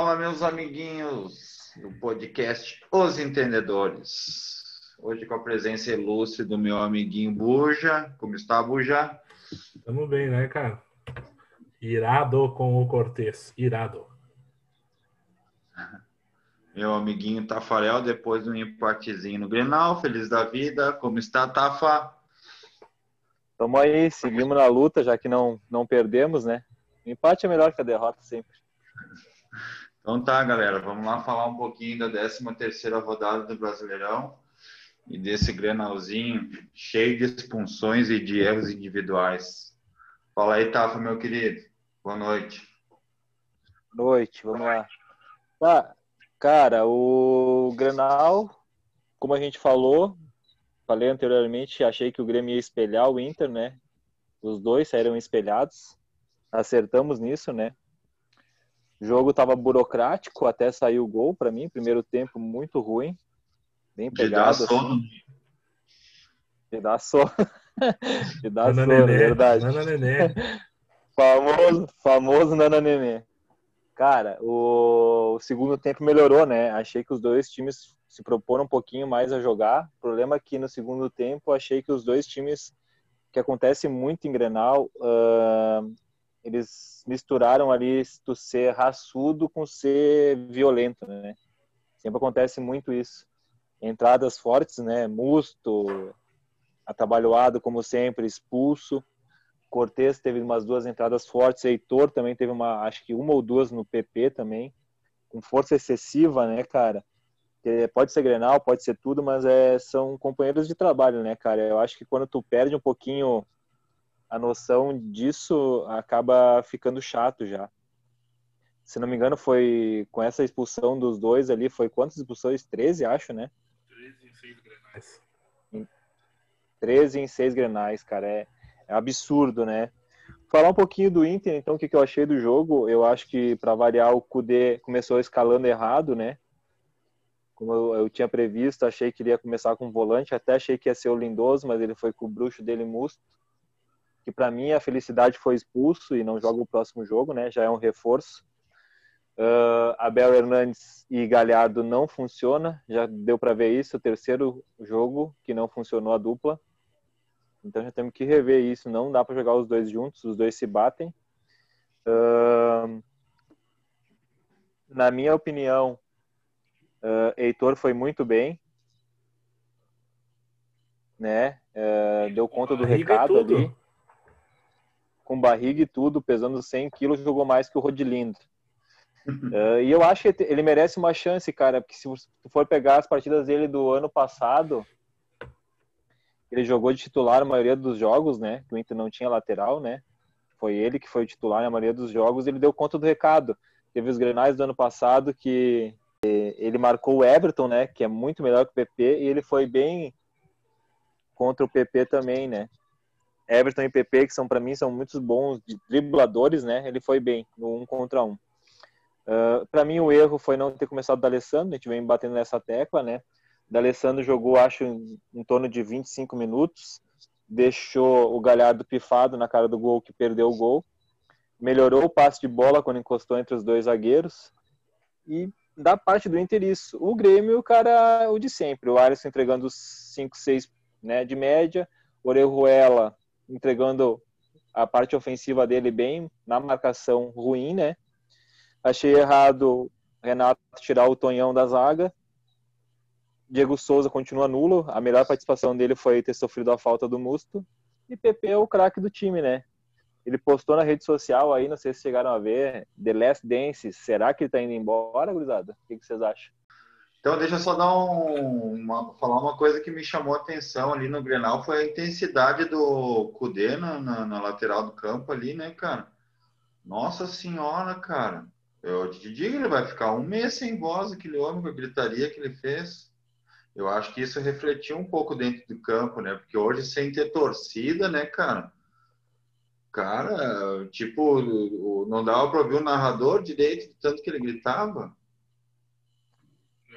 Fala, meus amiguinhos do podcast Os Entendedores. Hoje com a presença ilustre do meu amiguinho Buja. Como está, Buja? Tamo bem, né, cara? Irado com o Cortez. Irado. Meu amiguinho Tafarel, depois do um empatezinho no Grenal. Feliz da vida. Como está, Tafa? Tamo aí, seguimos na luta, já que não, não perdemos, né? O empate é melhor que a derrota sempre. Então tá, galera, vamos lá falar um pouquinho da 13 terceira rodada do Brasileirão e desse Grenalzinho cheio de expulsões e de erros individuais. Fala aí, Tafa, meu querido. Boa noite. Boa noite, vamos lá. Tá, cara, o Grenal, como a gente falou, falei anteriormente, achei que o Grêmio ia espelhar o Inter, né? Os dois saíram espelhados. Acertamos nisso, né? O jogo estava burocrático até sair o gol para mim. Primeiro tempo muito ruim. Bem pegado. Assim. De dar sono. De dar sono, é verdade. Nana Nenê. famoso, famoso Nana Nenê. Cara, o, o, segundo tempo melhorou, né? Achei que os dois times se proporam um pouquinho mais a jogar. O problema é que no segundo tempo achei que os dois times, que acontece muito em Grenal, uh, eles misturaram ali tu ser raçudo com ser violento, né? Sempre acontece muito isso. Entradas fortes, né? Musto, atabalhoado como sempre, expulso. Cortez teve umas duas entradas fortes, Heitor também teve uma, acho que uma ou duas no PP também, com força excessiva, né, cara? Pode ser Grenal, pode ser tudo, mas é, são companheiros de trabalho, né, cara? Eu acho que quando tu perde um pouquinho a noção disso acaba ficando chato já. Se não me engano, foi com essa expulsão dos dois ali, foi quantas expulsões? 13, acho, né? 13 em 6 grenais. 13 em 6 grenais, cara. É, é absurdo, né? Falar um pouquinho do Inter, então, o que, que eu achei do jogo. Eu acho que, para variar, o Kudê começou escalando errado, né? Como eu, eu, tinha previsto, achei que ele ia começar com volante, até achei que ia ser o Lindoso, mas ele foi com o bruxo dele Musto que para mim a felicidade foi expulso e não joga o próximo jogo, né? Já é um reforço. Uh, Abel Hernandes e Galhardo não funciona, já deu para ver isso, o terceiro jogo que não funcionou a dupla. Então já temos que rever isso, não dá para jogar os dois juntos, os dois se batem. Uh, na minha opinião, uh, Heitor foi muito bem, né? Uh, deu conta do recado ali com barriga e tudo, pesando 100 quilos, jogou mais que o Rodilindo. uh, e eu acho que ele merece uma chance, cara, porque se tu for pegar as partidas dele do ano passado, ele jogou de titular a maioria dos jogos, né? Que o Inter não tinha lateral, né? Foi ele que foi o titular na maioria dos jogos, ele deu conta do recado. Teve os grenais do ano passado que ele marcou o Everton, né? Que é muito melhor que o PP, e ele foi bem contra o PP também, né? Everton e PP, que são para mim são muitos bons dribladores, né? Ele foi bem no um contra um. Uh, para mim o erro foi não ter começado o D'Alessandro, a gente vem batendo nessa tecla, né? D'Alessandro jogou acho em, em torno de 25 minutos, deixou o Galhardo pifado na cara do gol que perdeu o gol. Melhorou o passe de bola quando encostou entre os dois zagueiros. E da parte do Inter isso. O Grêmio, o cara o de sempre, o Alisson entregando 5, 6 né, de média, Orejuela entregando a parte ofensiva dele bem, na marcação ruim, né? Achei errado Renato tirar o Tonhão da zaga. Diego Souza continua nulo. A melhor participação dele foi ter sofrido a falta do Musto. E PP é o craque do time, né? Ele postou na rede social aí, não sei se chegaram a ver, The Last Dance. Será que ele tá indo embora, gurizada? O que vocês acham? Então, deixa eu só dar um, uma, falar uma coisa que me chamou a atenção ali no Grenal, foi a intensidade do Cudê na, na, na, lateral do campo ali, né, cara? Nossa senhora, cara. Eu te digo, ele vai ficar um mês sem voz, aquele homem com a gritaria que ele fez. Eu acho que isso refletiu um pouco dentro do campo, né? Porque hoje, sem ter torcida, né, cara? Cara, tipo, não dava para ouvir o narrador direito, tanto que ele gritava.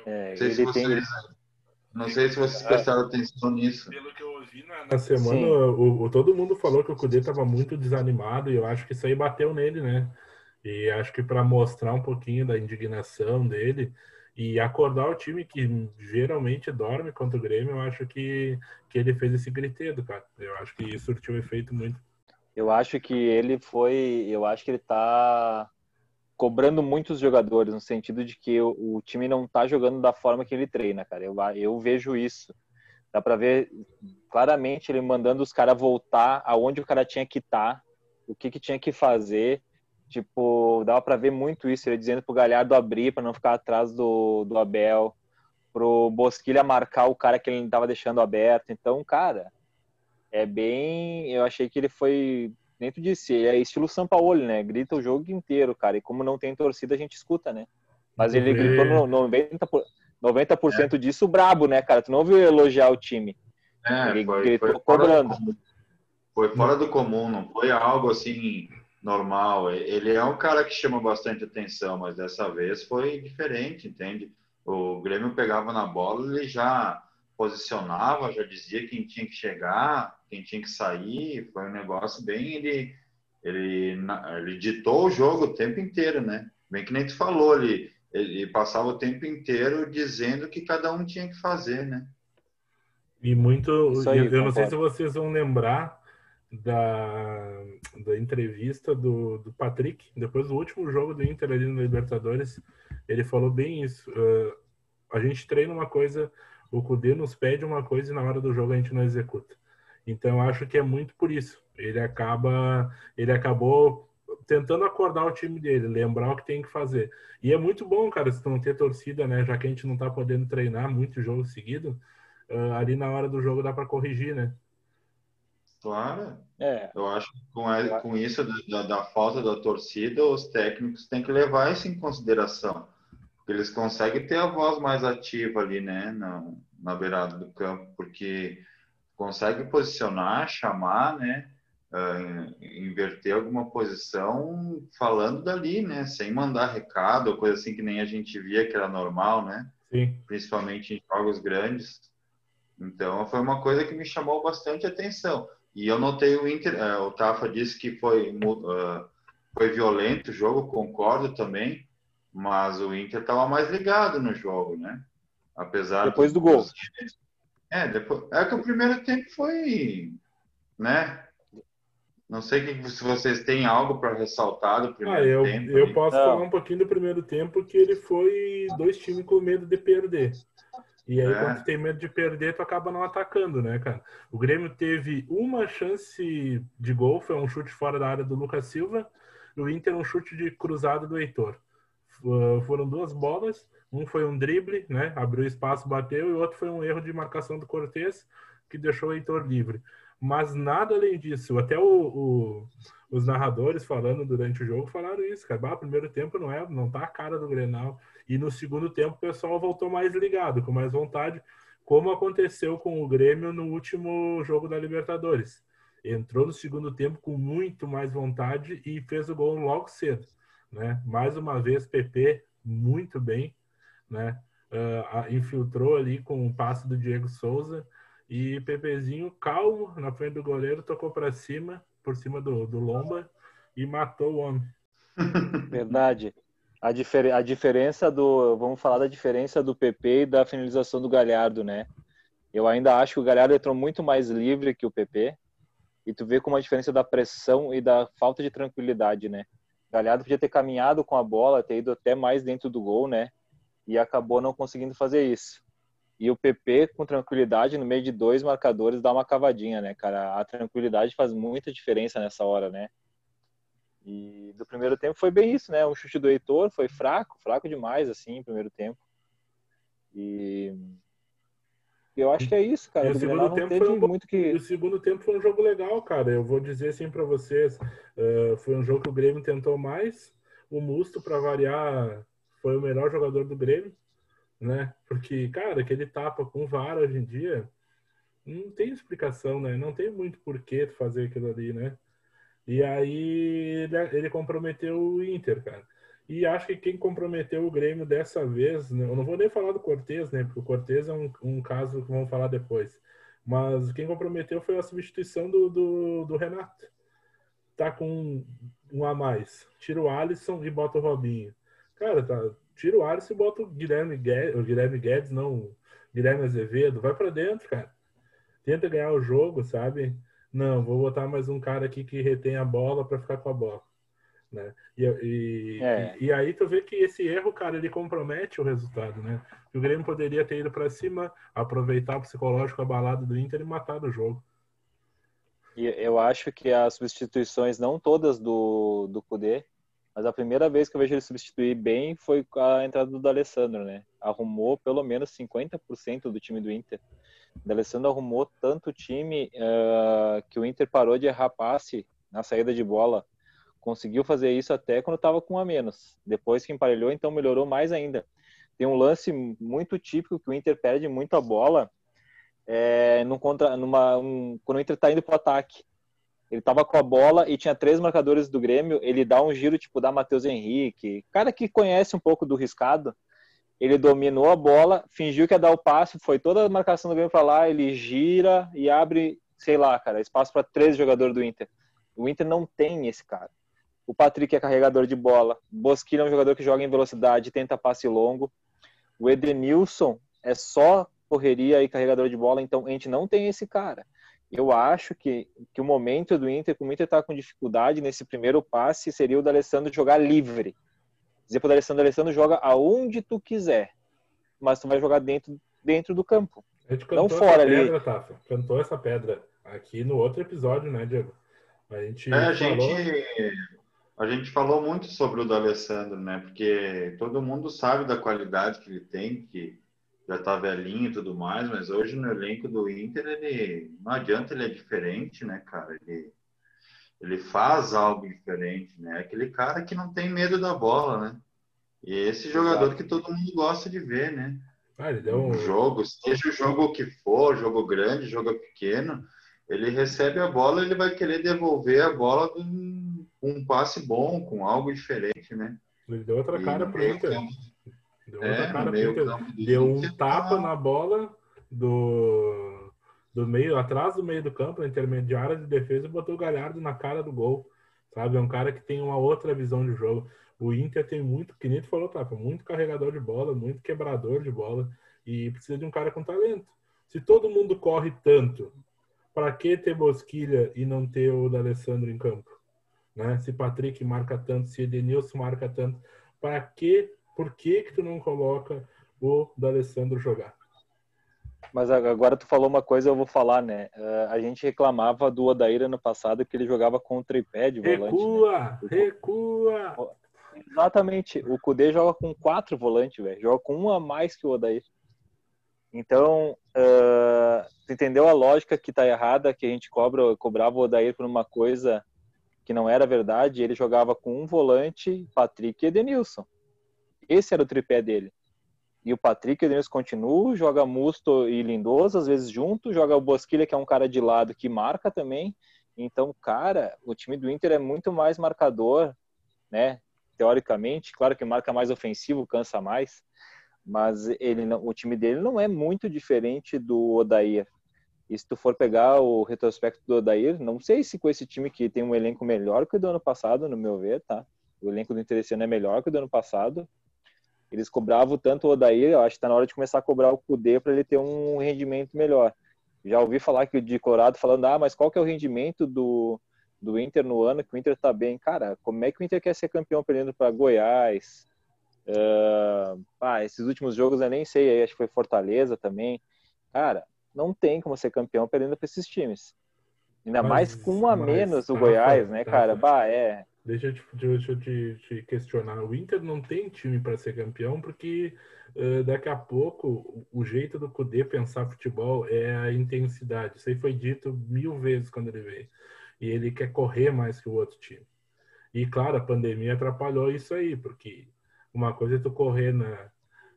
É, não sei se vocês, tem... não sei se vocês prestaram atenção nisso. Pelo que eu ouvi na, na semana, o, o, todo mundo falou que o Cudê estava muito desanimado e eu acho que isso aí bateu nele, né? E acho que para mostrar um pouquinho da indignação dele e acordar o time que geralmente dorme contra o Grêmio, eu acho que, que ele fez esse griteiro, cara. Eu acho que isso surtiu efeito muito. Eu acho que ele foi. Eu acho que ele tá cobrando muitos jogadores, no sentido de que o, o time não tá jogando da forma que ele treina, cara. Eu, eu vejo isso. Dá para ver claramente ele mandando os caras voltar aonde o cara tinha que estar, tá, o que, que tinha que fazer. Tipo, dava para ver muito isso, ele dizendo pro Galhardo abrir para não ficar atrás do, do Abel, pro Bosquilha marcar o cara que ele tava deixando aberto. Então, cara, é bem. Eu achei que ele foi dentro de si. É estilo São Paulo, né? Grita o jogo inteiro, cara. E como não tem torcida, a gente escuta, né? Mas ele gritou no 90%, 90 é. disso brabo, né, cara? Tu não ouviu elogiar o time. É, ele foi, gritou foi cobrando. Foi fora do comum, não foi algo assim normal. Ele é um cara que chama bastante atenção, mas dessa vez foi diferente, entende? O Grêmio pegava na bola, ele já posicionava, já dizia quem tinha que chegar, quem tinha que sair. Foi um negócio bem. Ele, ele, ele ditou o jogo o tempo inteiro, né? Bem que nem tu falou, ele, ele passava o tempo inteiro dizendo que cada um tinha que fazer, né? E muito. Aí, eu concordo. não sei se vocês vão lembrar da, da entrevista do, do Patrick, depois do último jogo do Inter ali no Libertadores. Ele falou bem isso. Uh, a gente treina uma coisa, o Cudê nos pede uma coisa e na hora do jogo a gente não executa. Então acho que é muito por isso. Ele acaba, ele acabou tentando acordar o time dele, lembrar o que tem que fazer. E é muito bom, cara, se não ter torcida, né? Já que a gente não tá podendo treinar muito jogo seguido, uh, ali na hora do jogo dá para corrigir, né? Claro. É. Eu acho que com, a, com isso da, da, falta da torcida, os técnicos têm que levar isso em consideração. Eles conseguem ter a voz mais ativa ali, né? Na, na beirada do campo, porque consegue posicionar, chamar, né? uh, inverter alguma posição falando dali, né? Sem mandar recado, ou coisa assim que nem a gente via que era normal, né? Sim. Principalmente em jogos grandes. Então foi uma coisa que me chamou bastante atenção. E eu notei o Inter, uh, o Tafa disse que foi, uh, foi violento o jogo, concordo também, mas o Inter estava mais ligado no jogo, né? Apesar depois do gol. É, depois, é que o primeiro tempo foi, né? Não sei se vocês têm algo para ressaltar do primeiro ah, eu, tempo. Eu posso Não. falar um pouquinho do primeiro tempo, que ele foi dois times com medo de perder. E aí, é. quando tem medo de perder, tu acaba não atacando, né, cara? O Grêmio teve uma chance de gol, foi um chute fora da área do Lucas Silva, e o Inter um chute de cruzado do Heitor. Foram duas bolas, um foi um drible, né? Abriu espaço, bateu, e o outro foi um erro de marcação do Cortez, que deixou o Heitor livre mas nada além disso. Até o, o, os narradores falando durante o jogo falaram isso, cara. Ah, primeiro tempo não é, não tá a cara do Grenal. E no segundo tempo o pessoal voltou mais ligado, com mais vontade, como aconteceu com o Grêmio no último jogo da Libertadores. Entrou no segundo tempo com muito mais vontade e fez o gol logo cedo, né? Mais uma vez PP muito bem, né? Uh, infiltrou ali com o passe do Diego Souza e Pepezinho, calmo, na frente do goleiro, tocou para cima, por cima do, do Lomba, e matou o homem. Verdade. A, difer a diferença do. Vamos falar da diferença do PP e da finalização do Galhardo, né? Eu ainda acho que o Galhardo entrou muito mais livre que o PP. E tu vê como a diferença da pressão e da falta de tranquilidade, né? Galhardo podia ter caminhado com a bola, ter ido até mais dentro do gol, né? E acabou não conseguindo fazer isso. E o PP, com tranquilidade, no meio de dois marcadores, dá uma cavadinha, né, cara? A tranquilidade faz muita diferença nessa hora, né? E do primeiro tempo foi bem isso, né? O chute do Heitor foi fraco, fraco demais, assim, primeiro tempo. E eu acho que é isso, cara. o segundo tempo foi um... muito que... O segundo tempo foi um jogo legal, cara. Eu vou dizer assim para vocês, uh, foi um jogo que o Grêmio tentou mais. O Musto, para variar, foi o melhor jogador do Grêmio né? Porque, cara, aquele tapa com VAR hoje em dia não tem explicação, né? Não tem muito porquê fazer aquilo ali, né? E aí ele, ele comprometeu o Inter, cara. E acho que quem comprometeu o Grêmio dessa vez, né? eu não vou nem falar do Cortez, né? Porque o Cortez é um, um caso que vamos falar depois. Mas quem comprometeu foi a substituição do, do, do Renato. Tá com um a mais. Tira o Alisson e bota o Robinho. Cara, tá, tira o Alisson e bota o Guilherme Guedes, o Guilherme Guedes, não, o Guilherme Azevedo, vai para dentro, cara. Tenta ganhar o jogo, sabe? Não, vou botar mais um cara aqui que retém a bola para ficar com a bola. Né? E, e, é. e, e, aí tu vê que esse erro, cara, ele compromete o resultado, né? o Grêmio poderia ter ido para cima, aproveitar o psicológico abalado do Inter e matar o jogo. E eu acho que as substituições, não todas do, do Kudê, mas a primeira vez que eu vejo ele substituir bem foi a entrada do D'Alessandro, né? Arrumou pelo menos 50% do time do Inter. O D'Alessandro arrumou tanto time uh, que o Inter parou de errar passe na saída de bola conseguiu fazer isso até quando estava com a menos. Depois que emparelhou, então melhorou mais ainda. Tem um lance muito típico que o Inter perde muito a bola é, num contra, numa, um, quando o Inter está indo para o ataque. Ele estava com a bola e tinha três marcadores do Grêmio. Ele dá um giro tipo da Matheus Henrique, cara que conhece um pouco do riscado. Ele dominou a bola, fingiu que ia dar o passe, foi toda a marcação do Grêmio para lá. Ele gira e abre, sei lá, cara, espaço para três jogadores do Inter. O Inter não tem esse cara. O Patrick é carregador de bola. Bosquilha é um jogador que joga em velocidade, tenta passe longo. O Edenilson é só correria e carregador de bola, então a gente não tem esse cara. Eu acho que, que o momento do Inter, como o Inter está com dificuldade nesse primeiro passe, seria o da Alessandro jogar livre. Dizer para o Alessandro, Alessandro joga aonde tu quiser, mas tu vai jogar dentro, dentro do campo. A gente não fora ali. Pedra, Tafa. Cantou essa pedra aqui no outro episódio, né, Diego? A gente, é, a falou... a gente falou muito sobre o D'Alessandro, né? Porque todo mundo sabe da qualidade que ele tem, que já tá velhinho e tudo mais, mas hoje no elenco do Inter, ele não adianta ele é diferente, né, cara? Ele, ele faz algo diferente, né? Aquele cara que não tem medo da bola, né? E esse jogador que todo mundo gosta de ver, né? Ah, deu um jogo, seja o jogo que for, jogo grande, jogo pequeno, ele recebe a bola, ele vai querer devolver a bola do com um passe bom, com algo diferente, né? Ele deu outra cara pro Inter. Deu outra é, cara pro Inter. Deu um tapa tá... na bola do, do meio, atrás do meio do campo, na intermediária de defesa, e botou o Galhardo na cara do gol. Sabe? É um cara que tem uma outra visão de jogo. O Inter tem muito, que nem tu falou, Tapa, muito carregador de bola, muito quebrador de bola, e precisa de um cara com talento. Se todo mundo corre tanto, para que ter Bosquilha e não ter o D'Alessandro em campo? Né? Se Patrick marca tanto, se Edenilson marca tanto, para que, por que que tu não coloca o D'Alessandro jogar? Mas agora tu falou uma coisa, eu vou falar, né? Uh, a gente reclamava do Odair ano passado que ele jogava com o tripé de volante. Recua! Né? Recua! Exatamente. O Kudê joga com quatro volantes, velho. Joga com um a mais que o Odair. Então, uh, tu entendeu a lógica que tá errada, que a gente cobra, cobrava o Odair por uma coisa que não era verdade, ele jogava com um volante, Patrick e Edenilson. Esse era o tripé dele. E o Patrick e o Edenilson continuam, joga Musto e Lindoso, às vezes junto, joga o Bosquilha, que é um cara de lado que marca também. Então, cara, o time do Inter é muito mais marcador, né? Teoricamente, claro que marca mais ofensivo, cansa mais, mas ele não, o time dele não é muito diferente do Odair. E se tu for pegar o retrospecto do Odair, não sei se com esse time que tem um elenco melhor que o do ano passado, no meu ver, tá? O elenco do Interessante é melhor que o do ano passado. Eles cobravam tanto o Odair, eu acho que tá na hora de começar a cobrar o Kudê para ele ter um rendimento melhor. Já ouvi falar que o de Colorado falando, ah, mas qual que é o rendimento do, do Inter no ano que o Inter tá bem? Cara, como é que o Inter quer ser campeão perdendo para Goiás? Uh, ah, esses últimos jogos eu nem sei, acho que foi Fortaleza também. Cara, não tem como ser campeão perdendo para esses times. Ainda mas, mais com um a menos o Goiás, né, cara? Bah, é. Deixa eu, te, deixa eu te, te, questionar. O Inter não tem time para ser campeão porque uh, daqui a pouco o jeito do Cudê pensar futebol é a intensidade. Isso aí foi dito mil vezes quando ele veio. E ele quer correr mais que o outro time. E claro, a pandemia atrapalhou isso aí, porque uma coisa é tu correr na,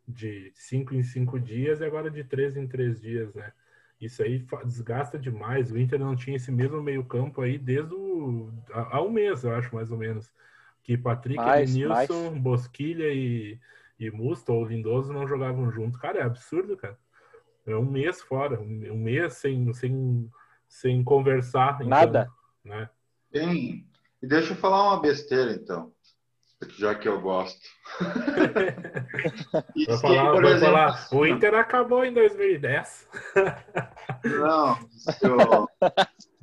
de cinco em cinco dias e agora de três em três dias, né? Isso aí desgasta demais. O Inter não tinha esse mesmo meio-campo aí desde o, há, um mês, eu acho, mais ou menos. Que Patrick, mais, Nilson, mais. Bosquilha e, e Musto ou Lindoso não jogavam junto. Cara, é absurdo, cara. É um mês fora, um mês sem, sem, sem conversar. Nada. Então, né? Tem. E deixa eu falar uma besteira, então. Já que eu gosto. Vou falar, por exemplo, falar, o Inter acabou em 2010. Não, eu,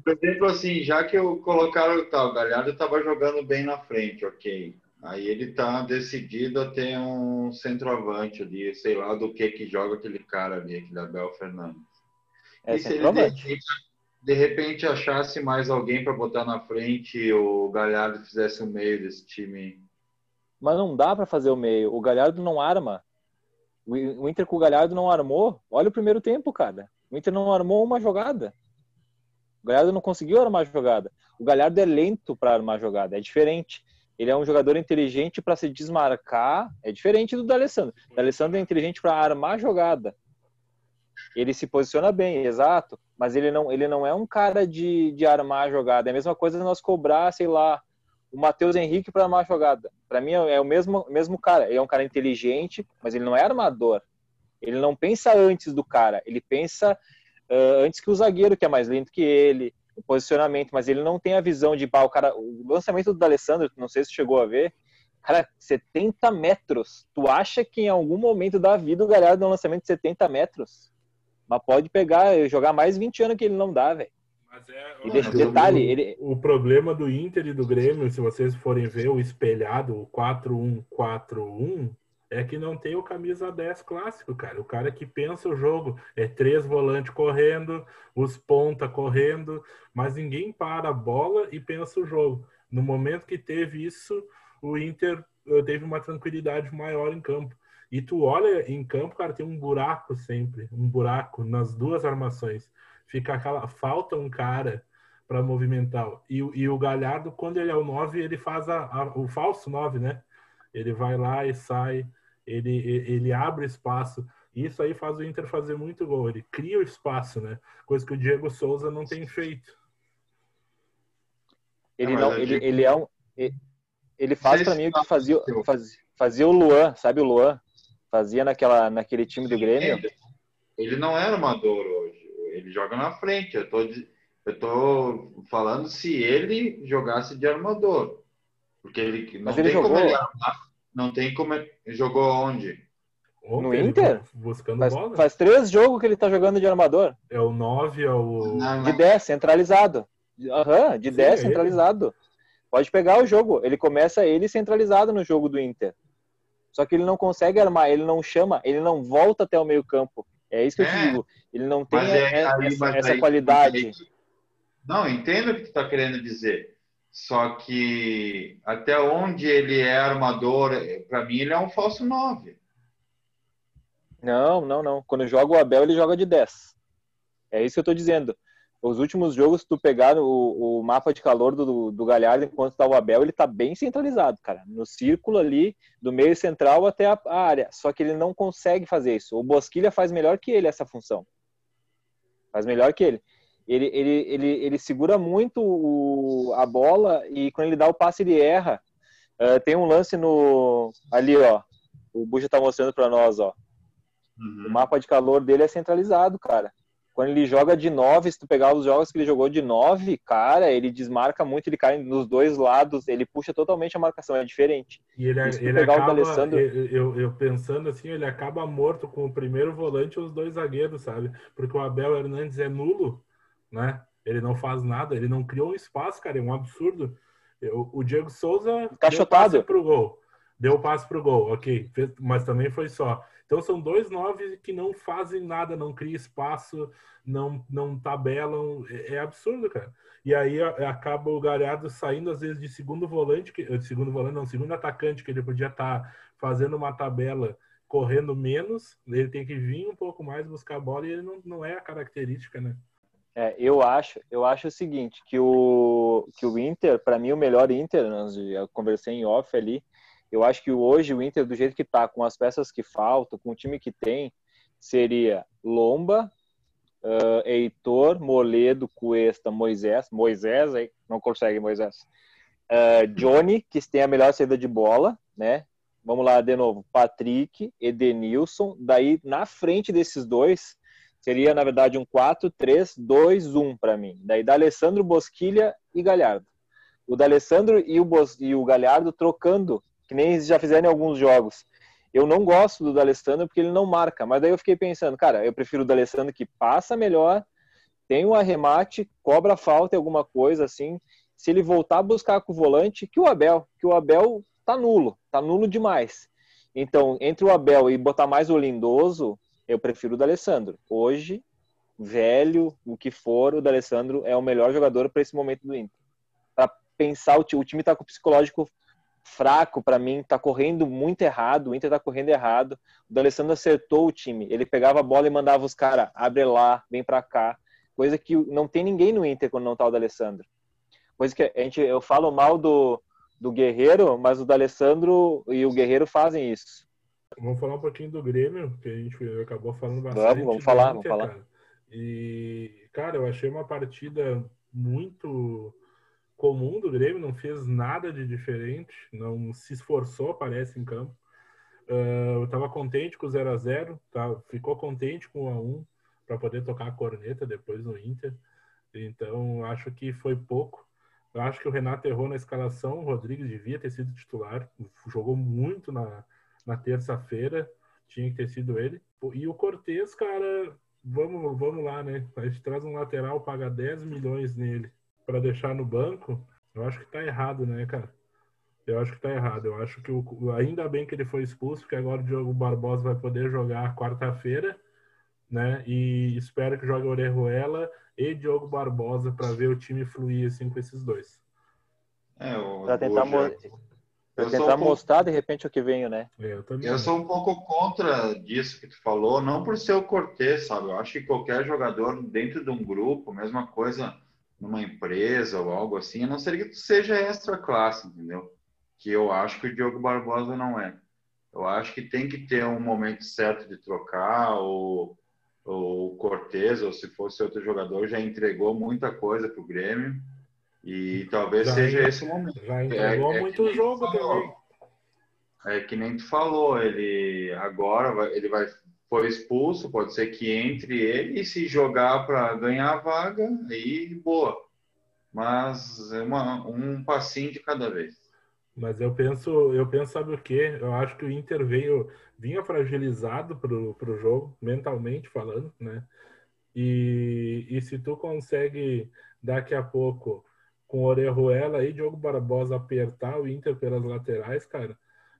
por exemplo, assim, já que eu colocaram tá, o Galhardo estava jogando bem na frente, ok. Aí ele tá decidido a ter um centroavante ali, sei lá do que que joga aquele cara ali, aquele Abel Fernandes. É e se ele de repente, de repente achasse mais alguém para botar na frente e o Galhardo fizesse o meio desse time? Mas não dá para fazer o meio. O Galhardo não arma. O Inter com o Galhardo não armou. Olha o primeiro tempo, cara. O Inter não armou uma jogada. O Galhardo não conseguiu armar a jogada. O Galhardo é lento para armar a jogada. É diferente. Ele é um jogador inteligente para se desmarcar. É diferente do D'Alessandro. O D'Alessandro é inteligente para armar a jogada. Ele se posiciona bem, exato. Mas ele não, ele não é um cara de, de armar a jogada. É a mesma coisa nós cobrar, sei lá, o Matheus Henrique para armar a jogada. Para mim é o mesmo, mesmo cara. Ele é um cara inteligente, mas ele não é armador. Ele não pensa antes do cara. Ele pensa uh, antes que o zagueiro, que é mais lento que ele, o posicionamento. Mas ele não tem a visão de, pá, o. O lançamento do Alessandro, não sei se chegou a ver. Cara, 70 metros. Tu acha que em algum momento da vida o Galhardo dá um lançamento de 70 metros? Mas pode pegar, jogar mais 20 anos que ele não dá, velho. Mas é, e deixa, detalhe, o, ele... o problema do Inter e do Grêmio, se vocês forem ver o espelhado, o 4-1-4-1, é que não tem o camisa 10 clássico, cara. O cara que pensa o jogo é três volantes correndo, os ponta correndo, mas ninguém para a bola e pensa o jogo. No momento que teve isso, o Inter eh, teve uma tranquilidade maior em campo. E tu olha em campo, cara, tem um buraco sempre, um buraco nas duas armações fica aquela falta um cara para movimentar. E, e, o Galhardo, quando ele é o 9, ele faz a, a, o falso 9, né? Ele vai lá e sai, ele, ele abre espaço. Isso aí faz o Inter fazer muito gol. Ele cria o espaço, né? Coisa que o Diego Souza não tem feito. Ele não, ele, ele é um. Ele faz para mim o que fazia, fazia, fazia o Luan, sabe o Luan? Fazia naquela, naquele time do Grêmio. Ele não era amador hoje ele joga na frente. Eu tô, eu tô falando se ele jogasse de armador. Porque ele não Mas ele tem jogou... como ele armar, não tem como ele jogou onde? No Inter? Buscando faz, bola. faz três jogos que ele tá jogando de armador. É o 9, é o. Não, de 10, centralizado. Aham, uhum, de Sim, 10, é centralizado. Ele. Pode pegar o jogo. Ele começa ele centralizado no jogo do Inter. Só que ele não consegue armar, ele não chama, ele não volta até o meio-campo. É isso que é, eu te digo. Ele não tem é, aí, essa, essa aí, qualidade. Não, entendo o que tu está querendo dizer. Só que até onde ele é armador, para mim ele é um falso 9. Não, não, não. Quando joga o Abel, ele joga de 10. É isso que eu estou dizendo os últimos jogos, se tu pegar o, o mapa de calor do, do Galhardo enquanto tá o Abel, ele tá bem centralizado, cara. No círculo ali, do meio central até a, a, área. Só que ele não consegue fazer isso. O Bosquilha faz melhor que ele essa função. Faz melhor que ele. Ele, ele, ele, ele segura muito o, a bola e quando ele dá o passe, ele erra. Uh, tem um lance no. Ali, ó. O Buja tá mostrando para nós, ó. Uhum. O mapa de calor dele é centralizado, cara. Quando ele joga de 9, se tu pegar os jogos que ele jogou de 9, cara, ele desmarca muito, ele cai nos dois lados, ele puxa totalmente a marcação, é diferente. E ele, e ele acaba, Alessandro... eu, eu, pensando assim, ele acaba morto com o primeiro volante e os dois zagueiros, sabe? Porque o Abel Hernandes é nulo, né? Ele não faz nada, ele não criou um espaço, cara, é um absurdo. O Diego Souza deu passe pro gol. Deu passe pro gol, ok. Mas também foi só. Então são dois nove que não fazem nada, não cria espaço, não, não tabelam. É, é absurdo, cara. E aí acaba o Galhardo saindo, às vezes, de segundo volante, que, segundo volante, não, segundo atacante, que ele podia estar tá fazendo uma tabela correndo menos, ele tem que vir um pouco mais buscar a bola e ele não, não é a característica, né? É, eu acho, eu acho o seguinte, que o, que o Inter, para mim o melhor Inter, eu conversei em off ali, eu acho que hoje o Inter, do jeito que está, com as peças que faltam, com o time que tem, seria Lomba, uh, Heitor, Moledo, Cuesta, Moisés, Moisés, aí não consegue Moisés, uh, Johnny, que tem a melhor saída de bola, né? Vamos lá de novo, Patrick, Edenilson, daí na frente desses dois seria na verdade um 4 3 2 1 para mim. Daí da Alessandro Bosquilha e Galhardo. o D'Alessandro e o, e o Galhardo trocando, que nem já fizeram em alguns jogos. Eu não gosto do D'Alessandro porque ele não marca, mas daí eu fiquei pensando, cara, eu prefiro o D'Alessandro que passa melhor, tem um arremate, cobra falta alguma coisa assim. Se ele voltar a buscar com o volante, que o Abel, que o Abel tá nulo, tá nulo demais. Então, entre o Abel e botar mais o Lindoso, eu prefiro o D'Alessandro. Hoje, velho, o que for, o D'Alessandro é o melhor jogador para esse momento do Inter. Para pensar, o time está com o psicológico fraco para mim, tá correndo muito errado, o Inter tá correndo errado. O D'Alessandro acertou o time, ele pegava a bola e mandava os caras, abre lá, vem para cá. Coisa que não tem ninguém no Inter quando não tá o D'Alessandro. Coisa que a gente, eu falo mal do, do Guerreiro, mas o D'Alessandro e o Guerreiro fazem isso. Vamos falar um pouquinho do Grêmio, que a gente acabou falando bastante. Vamos, vamos falar, Inter, vamos falar. Cara. E, cara, eu achei uma partida muito comum do Grêmio, não fez nada de diferente, não se esforçou, parece, em campo. Uh, eu estava contente com o 0 a 0 tá? ficou contente com o 1 a 1 para poder tocar a corneta depois no Inter. Então, acho que foi pouco. Eu acho que o Renato errou na escalação, o Rodrigues devia ter sido titular, jogou muito na, na terça-feira, tinha que ter sido ele. E o Cortez, cara, vamos, vamos lá, né? A gente traz um lateral, paga 10 milhões nele para deixar no banco, eu acho que tá errado, né, cara? Eu acho que tá errado. Eu acho que o, ainda bem que ele foi expulso, porque agora o Diogo Barbosa vai poder jogar quarta-feira, né? E espero que jogue Orejuela e Diogo Barbosa para ver o time fluir assim com esses dois. É, para tentar, mo pra tentar um mostrar pouco... de repente o que venho, né? É, eu, eu sou um pouco contra disso que tu falou, não por ser o Cortez, sabe? Eu acho que qualquer jogador dentro de um grupo, mesma coisa numa empresa ou algo assim, a não ser que tu seja extra classe, entendeu? Que eu acho que o Diogo Barbosa não é. Eu acho que tem que ter um momento certo de trocar, ou o Cortez, ou se fosse outro jogador, já entregou muita coisa para o Grêmio, e talvez já seja esse o momento. Já entregou é, é muito jogo também. É que nem tu falou, ele agora ele vai foi expulso, pode ser que entre ele e se jogar para ganhar a vaga, aí boa. Mas é uma, um passinho de cada vez. Mas eu penso, eu penso, sabe o quê? Eu acho que o Inter veio, vinha fragilizado pro, pro jogo, mentalmente falando, né? E, e se tu consegue daqui a pouco com Orejuela e Diogo Barbosa apertar o Inter pelas laterais, cara,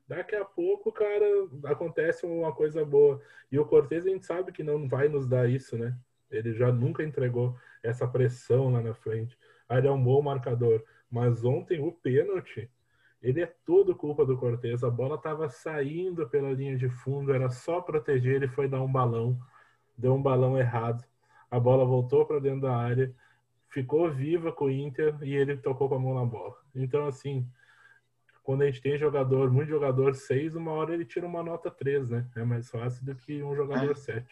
Daqui a pouco, cara, acontece uma coisa boa. E o Cortez a gente sabe que não vai nos dar isso, né? Ele já nunca entregou essa pressão lá na frente. Aí ele é um bom marcador. Mas ontem o pênalti, ele é todo culpa do Cortez. A bola estava saindo pela linha de fundo, era só proteger. Ele foi dar um balão, deu um balão errado. A bola voltou para dentro da área, ficou viva com o Inter e ele tocou com a mão na bola. Então, assim, quando a gente tem jogador, muito jogador 6, uma hora ele tira uma nota 3, né? É mais fácil do que um jogador é. 7.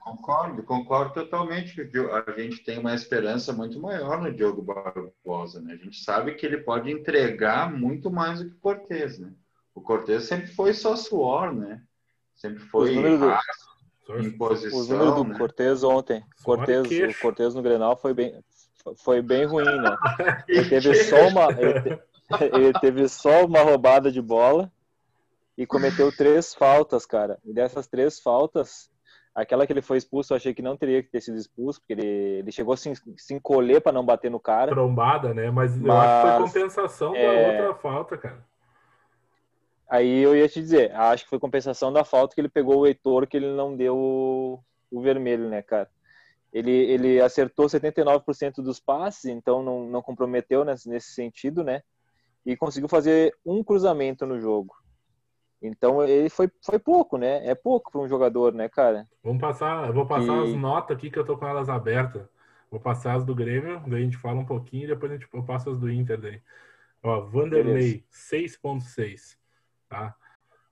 concordo, concordo totalmente. A gente tem uma esperança muito maior no Diogo Barbosa, né? A gente sabe que ele pode entregar muito mais do que o Cortez, né? O Cortez sempre foi só suor, né? Sempre foi raço, imposição. Os números do né? Cortez ontem, Cortez, o Cortez no Grenal foi bem, foi bem ruim, né? Ele teve só uma... Ele, ele teve só uma roubada de bola e cometeu três faltas, cara. E dessas três faltas, aquela que ele foi expulso, eu achei que não teria que ter sido expulso, porque ele, ele chegou a se, se encolher para não bater no cara. Trombada, né? Mas, Mas eu acho que foi compensação é... da outra falta, cara. Aí eu ia te dizer, acho que foi compensação da falta que ele pegou o Heitor, que ele não deu o, o vermelho, né, cara? Ele, ele acertou 79% dos passes, então não, não comprometeu nesse, nesse sentido, né? E conseguiu fazer um cruzamento no jogo. Então ele foi, foi pouco, né? É pouco para um jogador, né, cara? Vamos passar, eu vou passar e... as notas aqui que eu tô com elas abertas. Vou passar as do Grêmio, daí a gente fala um pouquinho e depois a gente, eu passo as do Inter daí. Ó, Vanderlei, 6.6, tá?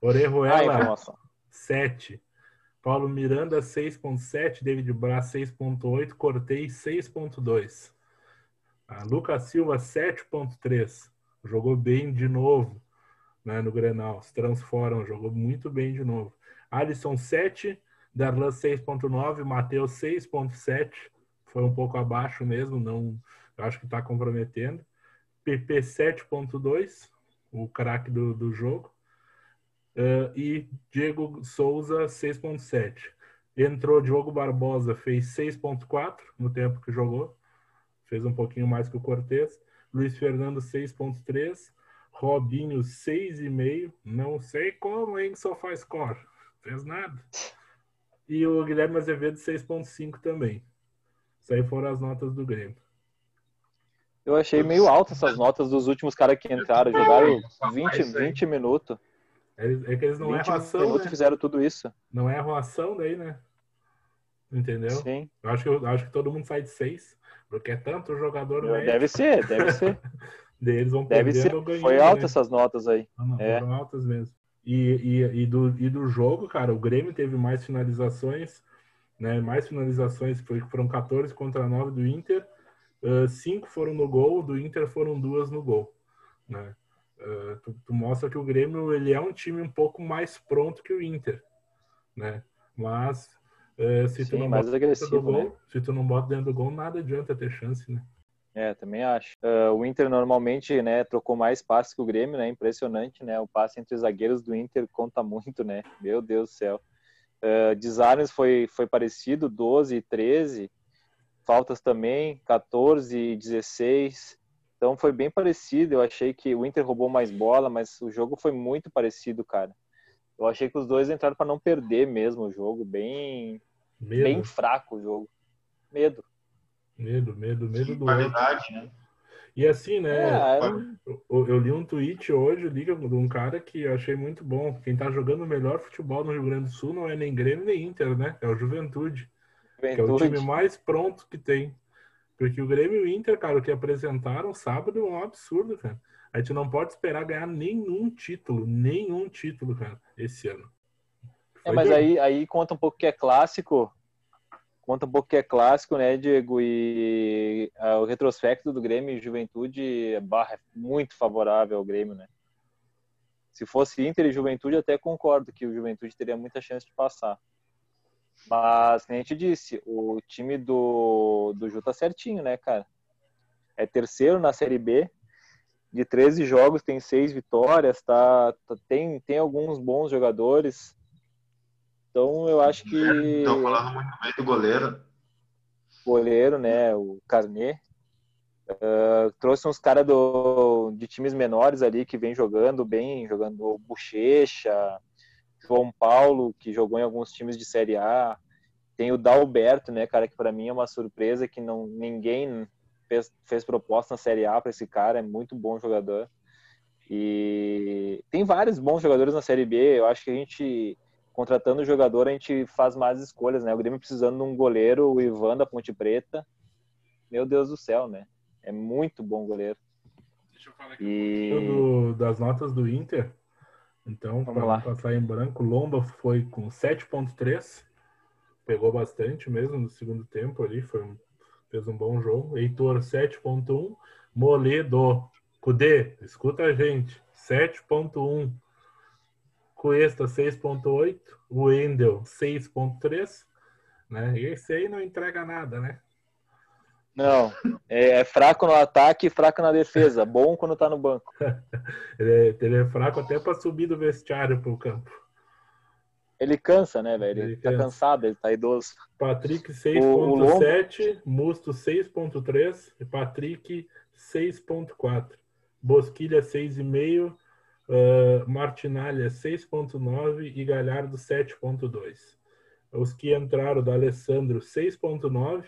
Orejuela, 7. Paulo Miranda, 6.7. David Braz, 6.8. Cortez, 6.2. Tá? Lucas Silva, 7.3 jogou bem de novo né, no Grenal, se transformam, jogou muito bem de novo. Alisson 7, Darlan 6.9, Matheus 6.7, foi um pouco abaixo mesmo, não acho que está comprometendo. PP 7.2, o craque do, do jogo. Uh, e Diego Souza 6.7. Entrou Diogo Barbosa, fez 6.4 no tempo que jogou. Fez um pouquinho mais que o Cortez. Luiz Fernando 6.3. Robinho 6,5. Não sei como, hein? Só faz score. Fez nada. E o Guilherme Azevedo 6.5 também. Isso aí foram as notas do Grêmio. Eu achei meio alto essas notas dos últimos caras que entraram. Jogaram 20, 20 minutos. É, é que eles não 20 erram ação. minutos né? fizeram tudo isso. Não é ação daí, né? Entendeu? Sim. Eu acho que, eu acho que todo mundo sai de 6. Porque é tanto jogador médio. Deve ser, deve ser. eles vão deve ser. Foi alta né? essas notas aí. Não, não, é. Foram altas mesmo. E, e, e, do, e do jogo, cara, o Grêmio teve mais finalizações, né? Mais finalizações, foram 14 contra 9 do Inter, uh, cinco foram no gol, do Inter foram duas no gol, né? Uh, tu, tu, mostra que o Grêmio ele é um time um pouco mais pronto que o Inter, né? Mas uh, se Sim, tu não mais agressivo, gol, né? se tu não bota dentro do gol, nada adianta ter chance, né? É, também acho. Uh, o Inter normalmente, né, trocou mais passes que o Grêmio, né? Impressionante, né? O passe entre os zagueiros do Inter conta muito, né? Meu Deus do céu. Uh, desarmes foi, foi parecido, 12 e 13. Faltas também, 14 e 16. Então foi bem parecido. Eu achei que o Inter roubou mais bola, mas o jogo foi muito parecido, cara. Eu achei que os dois entraram para não perder mesmo o jogo. Bem, bem fraco o jogo. Medo. Medo, medo, medo do qualidade, né? E assim, né? É, eu, eu, li um tweet hoje li, de um cara que eu achei muito bom. Quem tá jogando o melhor futebol no Rio Grande do Sul não é nem Grêmio nem Inter, né? É o Juventude. Juventude. Que é o time mais pronto que tem. Porque o Grêmio e o Inter, cara, o que apresentaram sábado é um absurdo, cara. A gente não pode esperar ganhar nenhum título, nenhum título, cara, esse ano. É, mas aí, aí conta um pouco que é clássico, conta um pouco que é clássico, né, Diego? E uh, o retrospecto do Grêmio e Juventude barra, é muito favorável ao Grêmio, né? Se fosse Inter e Juventude, até concordo que o Juventude teria muita chance de passar. Mas, como a gente disse, o time do, do Ju tá certinho, né, cara? É terceiro na Série B. De 13 jogos, tem seis vitórias, tá, tá tem, tem alguns bons jogadores. Então eu acho que. Estão falando muito bem do goleiro. Goleiro, né? O Carnet. Uh, trouxe uns caras de times menores ali que vem jogando bem, jogando Bochecha, João Paulo, que jogou em alguns times de Série A. Tem o Dalberto, né, cara, que para mim é uma surpresa que não ninguém fez, fez proposta na Série A para esse cara, é muito bom jogador. E tem vários bons jogadores na Série B. Eu acho que a gente contratando o jogador, a gente faz mais escolhas, né? O Grêmio precisando de um goleiro, o Ivan da Ponte Preta. Meu Deus do céu, né? É muito bom goleiro. Deixa eu falar aqui e... do, das notas do Inter. Então, para passar em branco, Lomba foi com 7.3. Pegou bastante mesmo no segundo tempo ali, foi, fez um bom jogo. Heitor 7.1. Moledo, Cudê, escuta a gente, 7.1. Cuesta 6.8, o Wendel 6.3, né? E esse aí não entrega nada, né? Não, é, é, fraco no ataque e fraco na defesa. Bom quando tá no banco. ele, é, ele, é, fraco até para subir do vestiário pro campo. Ele cansa, né, velho? Ele, ele tá cansa. cansado, ele tá idoso. Patrick 6.7, Musto 6.3 e Patrick 6.4. Bosquilha 6,5, uh, Martinalha 6.9 e Galhardo 7.2. Os que entraram do Alessandro 6.9.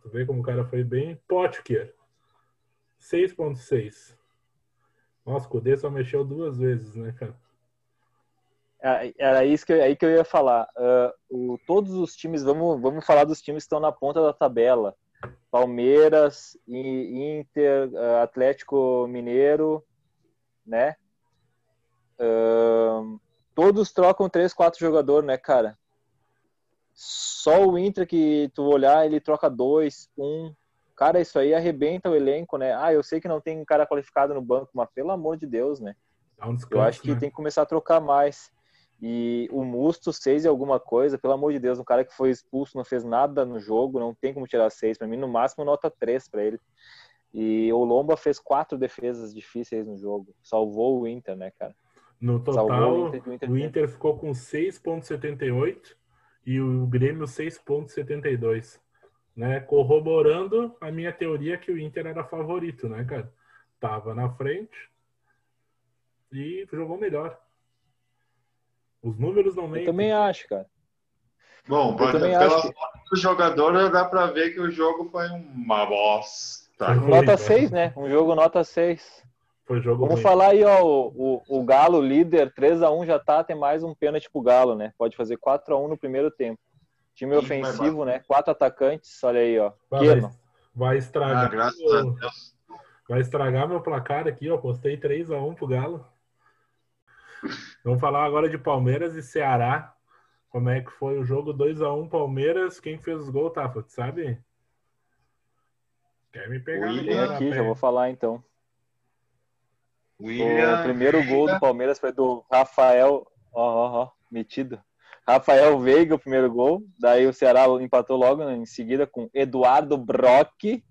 Tu vê como o cara foi bem. Potker 6.6. Nossa, o Cudê só mexeu duas vezes, né, cara? É, era isso que eu, aí que eu ia falar. Uh, o, todos os times, vamos, vamos falar dos times que estão na ponta da tabela. Palmeiras, Inter, uh, Atlético Mineiro, né? Uh, todos trocam três, quatro jogadores, né, cara? Só o Inter que tu olhar, ele troca dois, um. Cara, isso aí arrebenta o elenco, né? Ah, eu sei que não tem cara qualificado no banco, mas pelo amor de Deus, né? Eu acho que né? tem que começar a trocar mais. E o Musto, seis e alguma coisa, pelo amor de Deus, um cara que foi expulso, não fez nada no jogo, não tem como tirar seis. Para mim, no máximo, nota três para ele. E o Lomba fez quatro defesas difíceis no jogo. Salvou o Inter, né, cara? No total, o Inter, o Inter, o Inter ficou com 6,78 e o Grêmio 6,72. Né? Corroborando a minha teoria que o Inter era favorito, né, cara? Tava na frente e jogou melhor. Os números não mentem. Eu também acho, cara. Bom, pela acho que... jogador dá para ver que o jogo foi uma bosta. Nota 6, né? Um jogo nota 6. Foi jogo Vamos ruim. falar aí, ó, o, o, o Galo líder 3 a 1 já tá, tem mais um pênalti pro Galo, né? Pode fazer 4 a 1 no primeiro tempo. Time Sim, ofensivo, né? Quatro atacantes, olha aí, ó. Vai, vai estragar. Ah, graças meu, a Deus. Vai estragar meu placar aqui, ó. Postei 3 a 1 pro Galo. Vamos falar agora de Palmeiras e Ceará. Como é que foi o jogo 2 a 1 Palmeiras? Quem fez os gols, Tafa? Tu sabe? Quer me pegar? William aqui, já vou falar então. William. O primeiro gol do Palmeiras foi do Rafael. Ó, ó, ó, metido. Rafael Veiga, o primeiro gol. Daí o Ceará empatou logo em seguida com Eduardo Brock.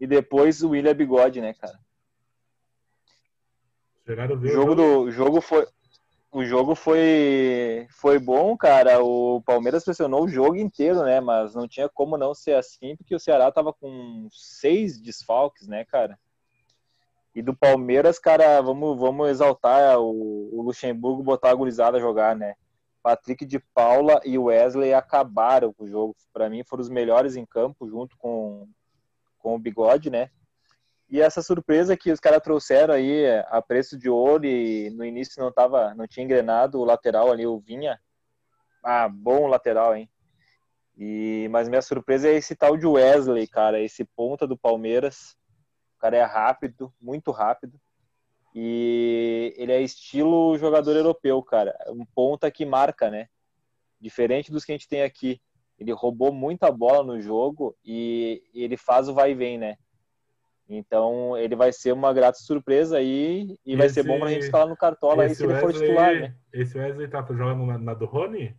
E depois o William Bigode, né, cara? O jogo do jogo foi o jogo foi foi bom, cara. O Palmeiras pressionou o jogo inteiro, né? Mas não tinha como não ser assim, porque o Ceará tava com seis desfalques, né, cara? E do Palmeiras, cara, vamos, vamos exaltar o, o Luxemburgo botar a gurizada a jogar, né? Patrick de Paula e Wesley acabaram com o jogo. Para mim, foram os melhores em campo, junto com, com o Bigode, né? E essa surpresa que os caras trouxeram aí a preço de ouro e no início não tava, não tinha engrenado o lateral ali, o Vinha. Ah, bom lateral, hein? E, mas minha surpresa é esse tal de Wesley, cara, esse ponta do Palmeiras. O cara é rápido, muito rápido. E ele é estilo jogador europeu, cara. Um ponta que marca, né? Diferente dos que a gente tem aqui. Ele roubou muita bola no jogo e ele faz o vai e vem, né? Então ele vai ser uma grata surpresa aí e esse, vai ser bom pra gente escalar no cartola aí se ele for titular, né? Esse Wesley tá jogando na, na do Rony?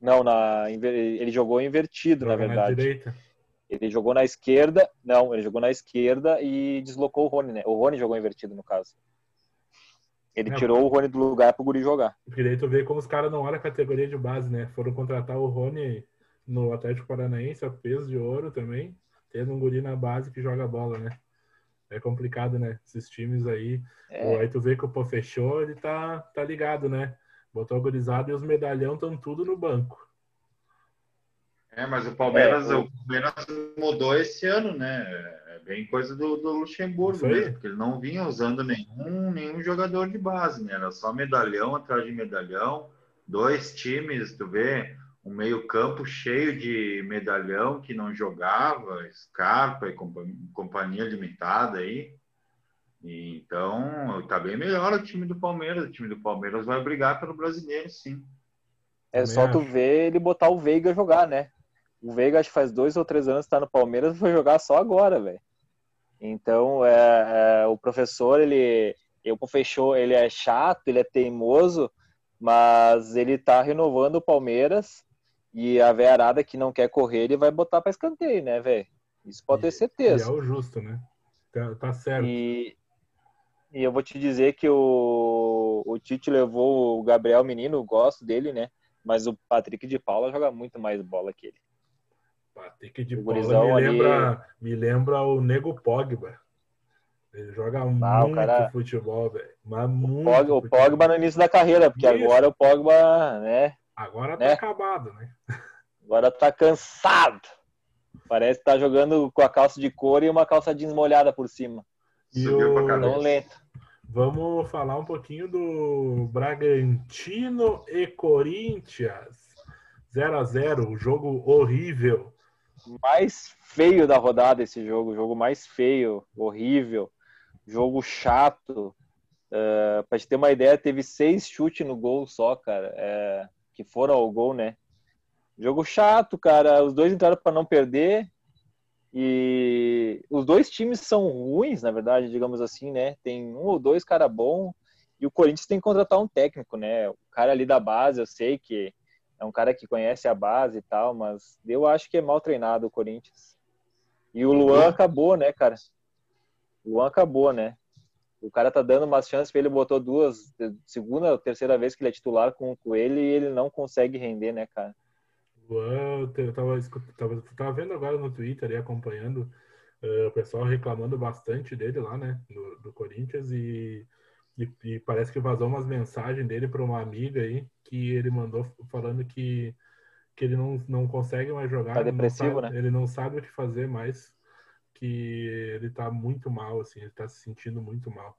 Não, na, ele jogou invertido, Joga na verdade. Na direita. Ele jogou na esquerda, não, ele jogou na esquerda e deslocou o Rony, né? O Rony jogou invertido, no caso. Ele tirou o Rony do lugar pro Guri jogar. Porque daí tu vê como os caras não olham a categoria de base, né? Foram contratar o Rony no Atlético Paranaense, a peso de ouro também, tendo um Guri na base que joga bola, né? É complicado, né? Esses times aí. É. Aí tu vê que o Pô fechou, ele tá, tá ligado, né? Botou a gurizada e os medalhão estão tudo no banco. É, mas o Palmeiras, é, o... o Palmeiras mudou esse ano, né? É bem coisa do, do Luxemburgo mesmo, porque ele não vinha usando nenhum, nenhum jogador de base, né? Era só medalhão atrás de medalhão, dois times, tu vê, um meio-campo cheio de medalhão que não jogava, Scarpa e companhia limitada aí. então, tá bem melhor o time do Palmeiras. O time do Palmeiras vai brigar pelo brasileiro, sim. É só tu ver ele botar o Veiga jogar, né? O Veiga, acho que faz dois ou três anos que tá no Palmeiras, foi jogar só agora, velho. Então, é, é, o professor, ele, eu fechou, ele é chato, ele é teimoso, mas ele tá renovando o Palmeiras e a veiarada que não quer correr, ele vai botar para escanteio, né, velho? Isso pode ter certeza. E é o justo, né? Tá, tá certo. E, e, eu vou te dizer que o, o Tite levou o Gabriel Menino, gosto dele, né? Mas o Patrick de Paula joga muito mais bola que ele. Patrick de Paula me lembra, ali... me lembra o Nego Pogba. Ele joga ah, muito cara... futebol, velho. Mas muito. O Pogba, o Pogba no início da carreira, porque Isso. agora o Pogba, né? Agora tá né? acabado, né? Agora tá cansado. Parece que tá jogando com a calça de couro e uma calça jeans molhada por cima. E o... Não lento. Vamos falar um pouquinho do Bragantino e Corinthians. 0 a 0 jogo horrível mais feio da rodada esse jogo, jogo mais feio, horrível, jogo chato. Uh, pra te ter uma ideia, teve seis chutes no gol só, cara, é, que foram ao gol, né? Jogo chato, cara. Os dois entraram para não perder. E os dois times são ruins, na verdade, digamos assim, né? Tem um ou dois cara bom e o Corinthians tem que contratar um técnico, né? O cara ali da base, eu sei que é um cara que conhece a base e tal, mas eu acho que é mal treinado o Corinthians. E o Luan acabou, né, cara? O Luan acabou, né? O cara tá dando umas chances ele, botou duas, segunda ou terceira vez que ele é titular com, com ele e ele não consegue render, né, cara? Luan, eu tava, tava, tava vendo agora no Twitter e acompanhando uh, o pessoal reclamando bastante dele lá, né, do, do Corinthians e, e, e, parece que vazou umas mensagens dele para uma amiga aí que ele mandou falando que, que ele não, não consegue mais jogar. Tá depressivo, sabe, né? Ele não sabe o que fazer mais, que ele tá muito mal, assim, ele tá se sentindo muito mal.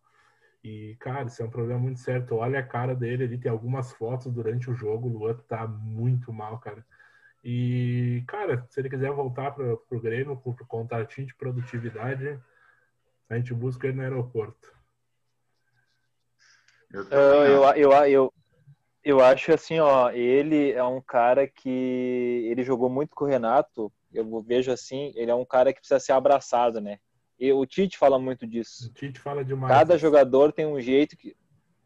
E, cara, isso é um problema muito certo. Olha a cara dele, ele tem algumas fotos durante o jogo, o Luan tá muito mal, cara. E, cara, se ele quiser voltar para o Grêmio com o contratinho de produtividade, a gente busca ele no aeroporto. Eu, eu, eu, eu, eu acho assim, ó, ele é um cara que ele jogou muito com o Renato. Eu vejo assim, ele é um cara que precisa ser abraçado, né? E o Tite fala muito disso. O Tite fala demais. Cada jogador tem um jeito que,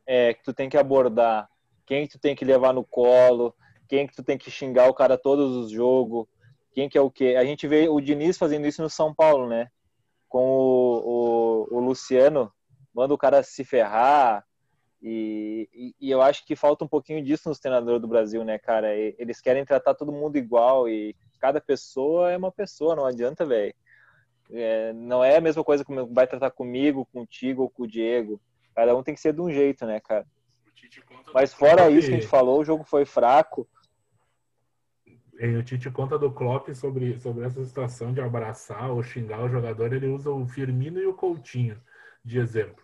é, que tu tem que abordar, quem tu tem que levar no colo, quem que tu tem que xingar o cara todos os jogos, quem que é o quê. A gente vê o Diniz fazendo isso no São Paulo, né? Com o, o, o Luciano, manda o cara se ferrar. E, e, e, eu acho que falta um pouquinho disso nos treinadores do Brasil, né, cara? Eles querem tratar todo mundo igual e cada pessoa é uma pessoa, não adianta, velho. É, não é a mesma coisa como vai tratar comigo, contigo ou com o Diego. Cada um tem que ser de um jeito, né, cara? Mas fora isso que a gente falou, o jogo foi fraco. O Tite conta do Klopp sobre, sobre essa situação de abraçar ou xingar o jogador. Ele usa o Firmino e o Coutinho de exemplo.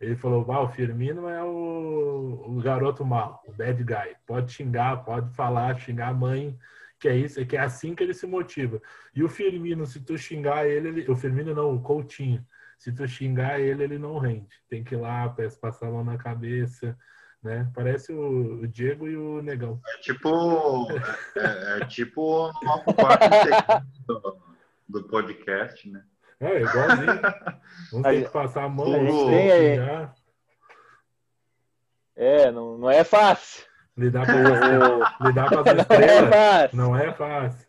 Ele falou: ah, o Firmino é o, o garoto mal, o bad guy. Pode xingar, pode falar, xingar a mãe, que é isso, que é assim que ele se motiva. E o Firmino, se tu xingar ele, ele o Firmino não, o Coutinho, se tu xingar ele, ele não rende. Tem que ir lá, passar a mão na cabeça, né? Parece o, Diego e o Negão. É tipo, é, é, é tipo uma parte do, do podcast, né? É, igualzinho. Vamos ter que passar a mão. A tem aí. É, não, não é fácil. Lidar com, lidar com as estrelas não é fácil. Não é fácil.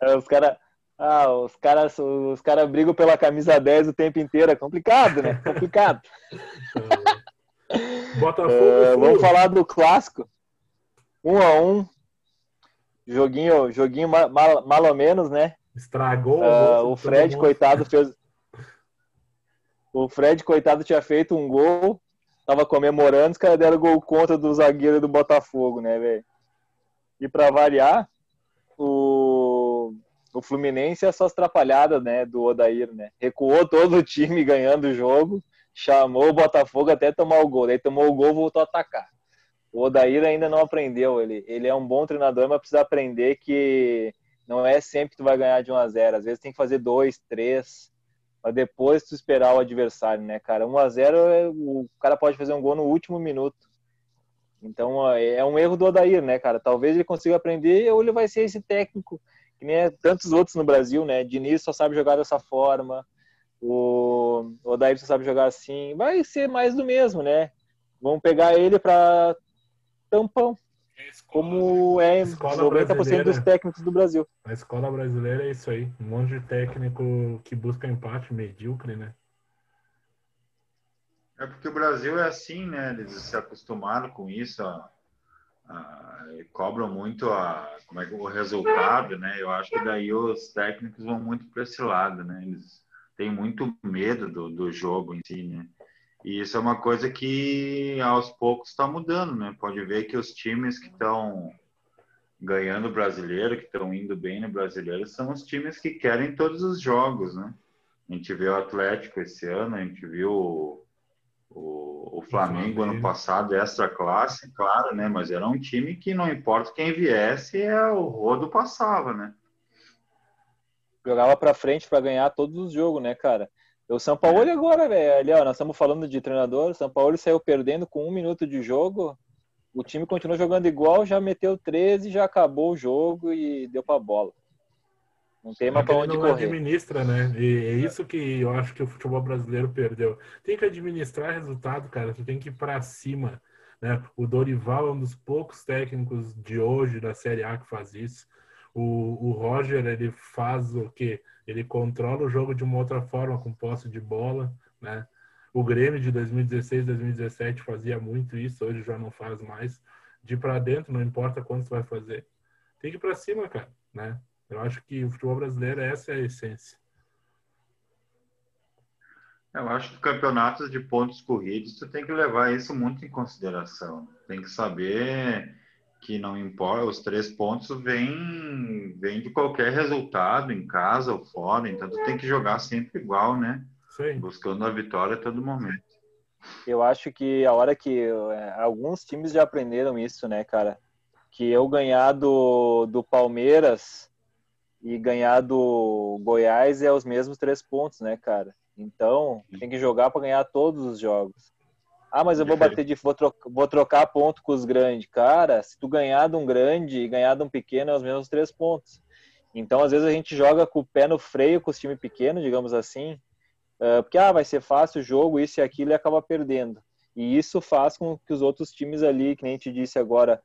É, os caras ah, os caras os cara brigam pela camisa 10 o tempo inteiro. É complicado, né? Complicado. Botafogo. Uh, vamos falar do clássico. Um a um. Joguinho, joguinho mal, mal ou menos, né? Estragou. Uh, o Fred, coitado, fez. O Fred, coitado, tinha feito um gol. Tava comemorando, os caras deram gol contra do zagueiro do Botafogo, né, velho? E para variar, o, o Fluminense é só atrapalhada, né, do Odair, né? Recuou todo o time ganhando o jogo chamou o Botafogo até tomar o gol. Daí tomou o gol voltou a atacar. O Odair ainda não aprendeu. Ele, ele é um bom treinador, mas precisa aprender que não é sempre que tu vai ganhar de 1 a 0 Às vezes tem que fazer 2, 3, para depois tu esperar o adversário, né, cara? 1 a 0 é, o cara pode fazer um gol no último minuto. Então é um erro do Odair, né, cara? Talvez ele consiga aprender ou ele vai ser esse técnico que nem tantos outros no Brasil, né? Diniz só sabe jogar dessa forma, o, Odair sabe jogar assim, vai ser mais do mesmo, né? Vamos pegar ele para tampão, como é 90% dos técnicos do Brasil. A escola brasileira é isso aí, um monte de técnico que busca empate medíocre, né? É porque o Brasil é assim, né? Eles se acostumaram com isso, ó. Ah, cobram muito a, como é, o resultado, né? Eu acho que daí os técnicos vão muito para esse lado, né? Eles tem muito medo do, do jogo em si, né? E isso é uma coisa que aos poucos está mudando, né? Pode ver que os times que estão ganhando o brasileiro, que estão indo bem no brasileiro, são os times que querem todos os jogos, né? A gente viu o Atlético esse ano, a gente viu o, o, o Flamengo ano passado, extra classe, claro, né? Mas era um time que não importa quem viesse, é o rodo passava, né? jogava para frente para ganhar todos os jogos, né, cara? O São Paulo é. agora, velho, ali, ó, nós estamos falando de treinador, o São Paulo saiu perdendo com um minuto de jogo, o time continuou jogando igual, já meteu 13, já acabou o jogo e deu pra bola. Não tem mais pra onde não correr. administra, né? E é isso que eu acho que o futebol brasileiro perdeu. Tem que administrar resultado, cara. Tu tem que ir pra cima. Né? O Dorival é um dos poucos técnicos de hoje da Série A que faz isso. O, o Roger, ele faz o quê? Ele controla o jogo de uma outra forma, com posse de bola, né? O Grêmio de 2016, 2017 fazia muito isso, hoje já não faz mais. De para dentro, não importa quanto vai fazer. Tem que ir para cima, cara, né? Eu acho que o futebol brasileiro, essa é a essência. Eu acho que campeonatos de pontos corridos, tu tem que levar isso muito em consideração. Tem que saber que não importa, os três pontos vêm vem de qualquer resultado, em casa ou fora, então tu tem que jogar sempre igual, né? Sim. Buscando a vitória a todo momento. Eu acho que a hora que é, alguns times já aprenderam isso, né, cara? Que eu ganhar do, do Palmeiras e ganhar do Goiás é os mesmos três pontos, né, cara? Então, tem que jogar para ganhar todos os jogos. Ah, mas eu vou bater de vou, trocar, vou trocar ponto com os grandes. Cara, se tu ganhar de um grande e ganhar de um pequeno, é os mesmos três pontos. Então, às vezes, a gente joga com o pé no freio com os times pequenos, digamos assim, uh, porque ah, vai ser fácil o jogo, isso e aquilo, e acaba perdendo. E isso faz com que os outros times ali, que nem a gente disse agora,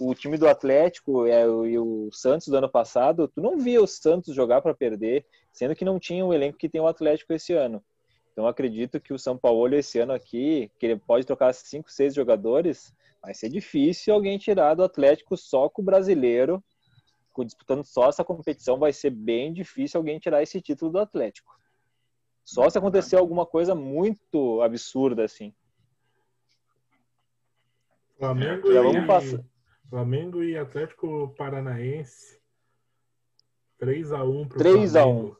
o time do Atlético é, e o Santos do ano passado, tu não via o Santos jogar para perder, sendo que não tinha o elenco que tem o Atlético esse ano. Então acredito que o São Paulo esse ano aqui, que ele pode trocar cinco, seis jogadores, vai ser difícil alguém tirar do Atlético só com o brasileiro, disputando só essa competição, vai ser bem difícil alguém tirar esse título do Atlético. Só se acontecer alguma coisa muito absurda assim. Flamengo, e... Flamengo e Atlético Paranaense 3 a 1 pro 3 a 1.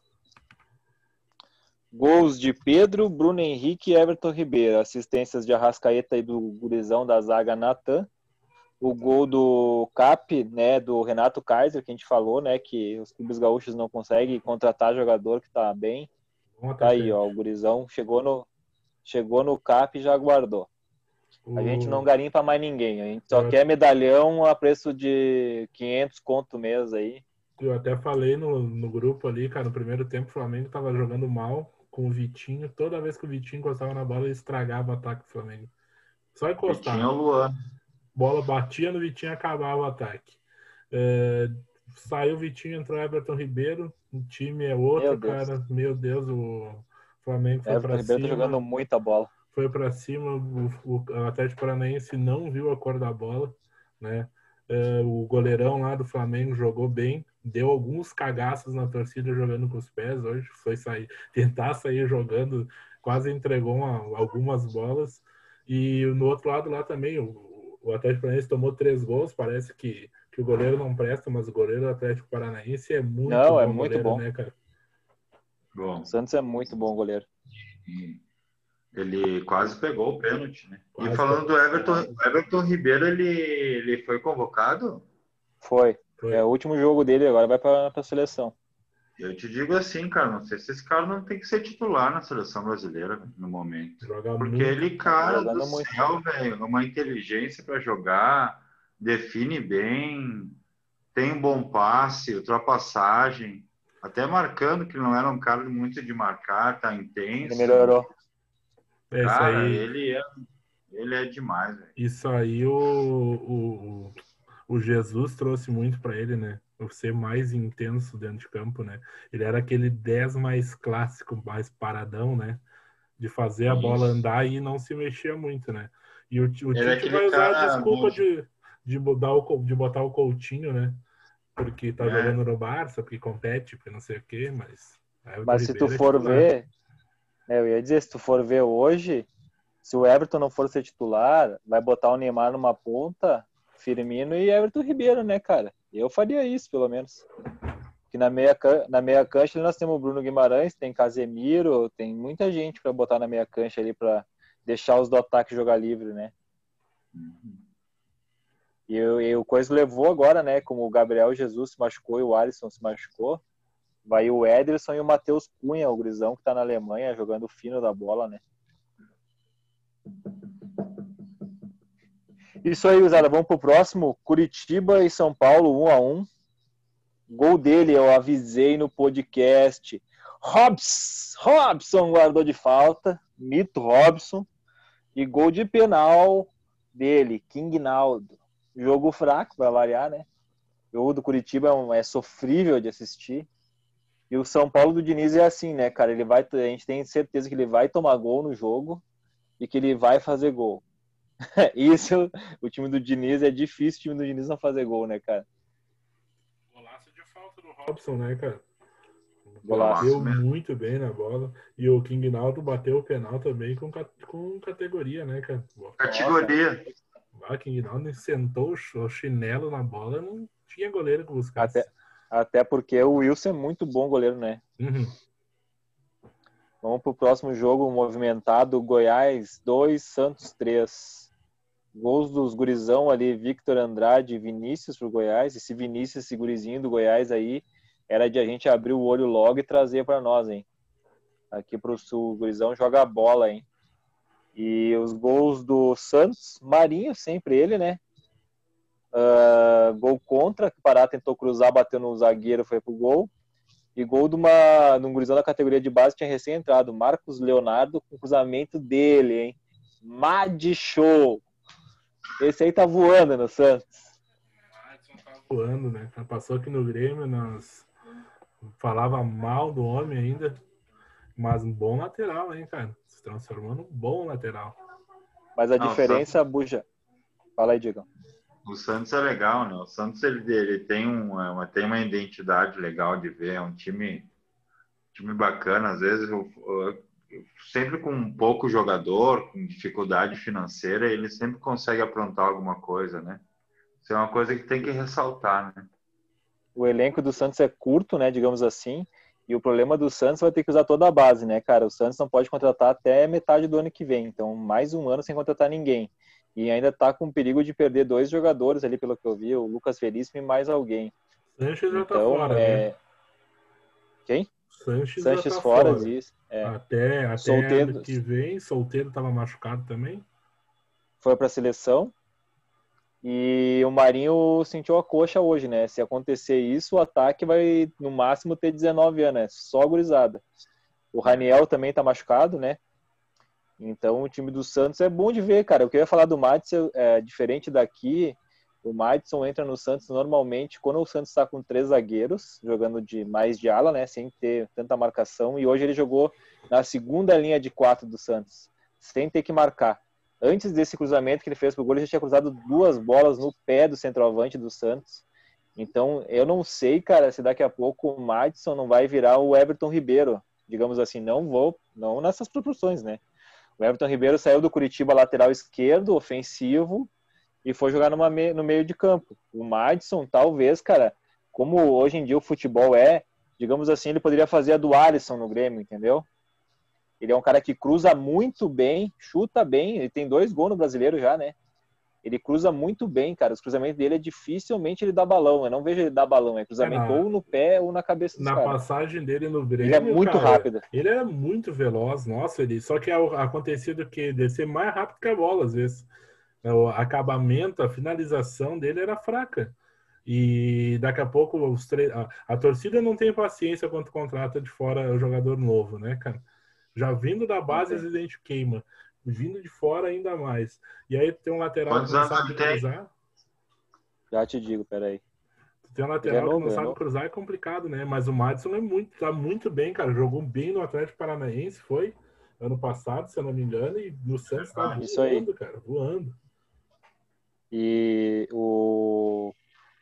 Gols de Pedro, Bruno Henrique e Everton Ribeiro. Assistências de Arrascaeta e do gurizão da zaga Natan. O gol do Cap, né, do Renato Kaiser, que a gente falou, né, que os clubes gaúchos não conseguem contratar jogador que tá bem. Tá aí, ó, o gurizão chegou no chegou no Cap e já guardou. A gente não garimpa mais ninguém, a gente só quer medalhão a preço de 500 conto mês aí. Eu até falei no, no grupo ali, cara, no primeiro tempo o Flamengo tava jogando mal, com o Vitinho. Toda vez que o Vitinho encostava na bola, ele estragava o ataque do Flamengo. Só encostar. Vitinho é o Luan. Bola batia no Vitinho e acabava o ataque. É, saiu o Vitinho, entrou Everton Ribeiro. O time é outro, Meu cara. Meu Deus, o Flamengo foi Everton pra Ribeiro tá cima. Tá jogando muita bola. Foi para cima, o, o Atlético Paranaense não viu a cor da bola, né? É, o goleirão lá do Flamengo jogou bem, deu alguns cagaços na torcida jogando com os pés hoje, foi sair, tentar sair jogando, quase entregou uma, algumas bolas. E no outro lado lá também, o, o Atlético Paranaense tomou três gols, parece que, que o goleiro não presta, mas o goleiro do Atlético Paranaense é muito não, bom é muito goleiro, bom. né, cara? Bom. O Santos é muito bom goleiro. Ele quase pegou o pênalti, né? Quase e falando do Everton, Everton Ribeiro, ele, ele foi convocado? Foi. É o último jogo dele, agora vai para a seleção. Eu te digo assim, cara, não sei se esse cara não tem que ser titular na seleção brasileira no momento. Joga Porque muito. ele, cara do muito. céu, velho, é uma inteligência para jogar, define bem, tem um bom passe, ultrapassagem, até marcando, que não era um cara muito de marcar, tá intenso. Ele melhorou. É, cara, aí... ele é, ele é demais, velho. Isso aí o, o, o Jesus trouxe muito para ele, né? O ser mais intenso dentro de campo, né? Ele era aquele 10 mais clássico, mais paradão, né? De fazer a Isso. bola andar e não se mexer muito, né? E o, o Tite é vai usar a desculpa de, de, botar o, de botar o Coutinho, né? Porque tá é. jogando no Barça, porque compete, porque não sei o quê, mas... Mas se tu é for ver... É, eu ia dizer, se tu for ver hoje, se o Everton não for ser titular, vai botar o Neymar numa ponta, Firmino e Everton Ribeiro, né, cara? Eu faria isso, pelo menos. Que na meia, na meia cancha nós temos o Bruno Guimarães, tem Casemiro, tem muita gente para botar na meia cancha ali para deixar os do ataque jogar livre, né? E, e o Coisa levou agora, né? Como o Gabriel Jesus se machucou e o Alisson se machucou. Vai o Ederson e o Matheus Cunha, o grisão que tá na Alemanha, jogando fino da bola, né? Isso aí, Usada. Vamos pro próximo. Curitiba e São Paulo, 1 um a 1 um. Gol dele, eu avisei no podcast. Robson, Robson guardou de falta. Mito Robson. E gol de penal dele, King Naldo. Jogo fraco, vai variar, né? O jogo do Curitiba é, é sofrível de assistir. E o São Paulo do Diniz é assim, né, cara? Ele vai, a gente tem certeza que ele vai tomar gol no jogo e que ele vai fazer gol. Isso, o time do Diniz é difícil o time do Diniz não fazer gol, né, cara? Golaço de falta do Robson, né, cara? Golaço bateu muito bem na bola. E o King Naldo bateu o penal também com, com categoria, né, cara? Categoria. O King Naldo sentou o chinelo na bola, não tinha goleiro que buscasse. Até, até porque o Wilson é muito bom goleiro, né? Uhum. Vamos pro próximo jogo movimentado. Goiás 2, Santos 3. Gols dos gurizão ali, Victor Andrade e Vinícius pro Goiás. Esse Vinícius, esse gurizinho do Goiás aí, era de a gente abrir o olho logo e trazer para nós, hein? Aqui pro Sul, o gurizão joga a bola, hein? E os gols do Santos, Marinho, sempre ele, né? Uh, gol contra, que Pará tentou cruzar, bateu no zagueiro, foi pro gol. E gol de, uma, de um gurizão da categoria de base tinha recém entrado, Marcos Leonardo, com cruzamento dele, hein? Mad Show! Esse aí tá voando no Santos. Tá voando, né? Passou aqui no Grêmio, nós falava mal do homem ainda, mas um bom lateral, hein, cara? Se transformando um bom lateral. Mas a Não, diferença, Santos... Buja. Fala aí, Digão. O Santos é legal, né? O Santos ele, ele tem, uma, tem uma identidade legal de ver, é um time, time bacana, às vezes sempre com um pouco jogador, com dificuldade financeira, ele sempre consegue aprontar alguma coisa, né? Isso é uma coisa que tem que ressaltar, né? O elenco do Santos é curto, né, digamos assim, e o problema do Santos vai ter que usar toda a base, né, cara? O Santos não pode contratar até metade do ano que vem, então mais um ano sem contratar ninguém e ainda está com perigo de perder dois jogadores ali, pelo que eu vi, o Lucas Veríssimo e mais alguém. Sanches já tá então, fora, é... né? Quem? Sanches, Sanches tá fora, fora. Isso. É. Até, até solteiro... ano que vem, solteiro estava machucado também. Foi para a seleção. E o Marinho sentiu a coxa hoje, né? Se acontecer isso, o ataque vai no máximo ter 19 anos, né? Só gurizada. O Raniel também tá machucado, né? Então, o time do Santos é bom de ver, cara. O que eu ia falar do Madison é diferente daqui. O Madison entra no Santos normalmente quando o Santos está com três zagueiros, jogando de mais de ala, né, sem ter tanta marcação. E hoje ele jogou na segunda linha de quatro do Santos, sem ter que marcar. Antes desse cruzamento que ele fez pro gol, ele já tinha cruzado duas bolas no pé do centroavante do Santos. Então, eu não sei, cara, se daqui a pouco o Madison não vai virar o Everton Ribeiro. Digamos assim, não vou, não nessas proporções, né? O Everton Ribeiro saiu do Curitiba lateral esquerdo, ofensivo, e foi jogar numa me no meio de campo. O Madison, talvez, cara, como hoje em dia o futebol é, digamos assim, ele poderia fazer a do Alisson no Grêmio, entendeu? Ele é um cara que cruza muito bem, chuta bem, ele tem dois gols no brasileiro já, né? Ele cruza muito bem, cara. Os cruzamentos dele é dificilmente ele dá balão. Eu não vejo ele dar balão. É cruzamento é, ou no pé ou na cabeça Na cara. passagem dele no Grêmio. Ele é muito cara, rápido. Ele é muito veloz. Nossa, ele. Só que acontecia do que? De ser mais rápido que a bola, às vezes. É, o acabamento, a finalização dele era fraca. E daqui a pouco os tre... a, a torcida não tem paciência quando contrata de fora o jogador novo, né, cara? Já vindo da base, a gente queima vindo de fora ainda mais. E aí tem um lateral Quantos que não sabe cruzar. Já te digo, peraí. Tem um lateral é novo, que não sabe é cruzar, é complicado, né? Mas o Madison é muito, tá muito bem, cara. Jogou bem no Atlético Paranaense, foi ano passado, se eu não me engano, e no Santos tá ah, voando, cara, voando. E o,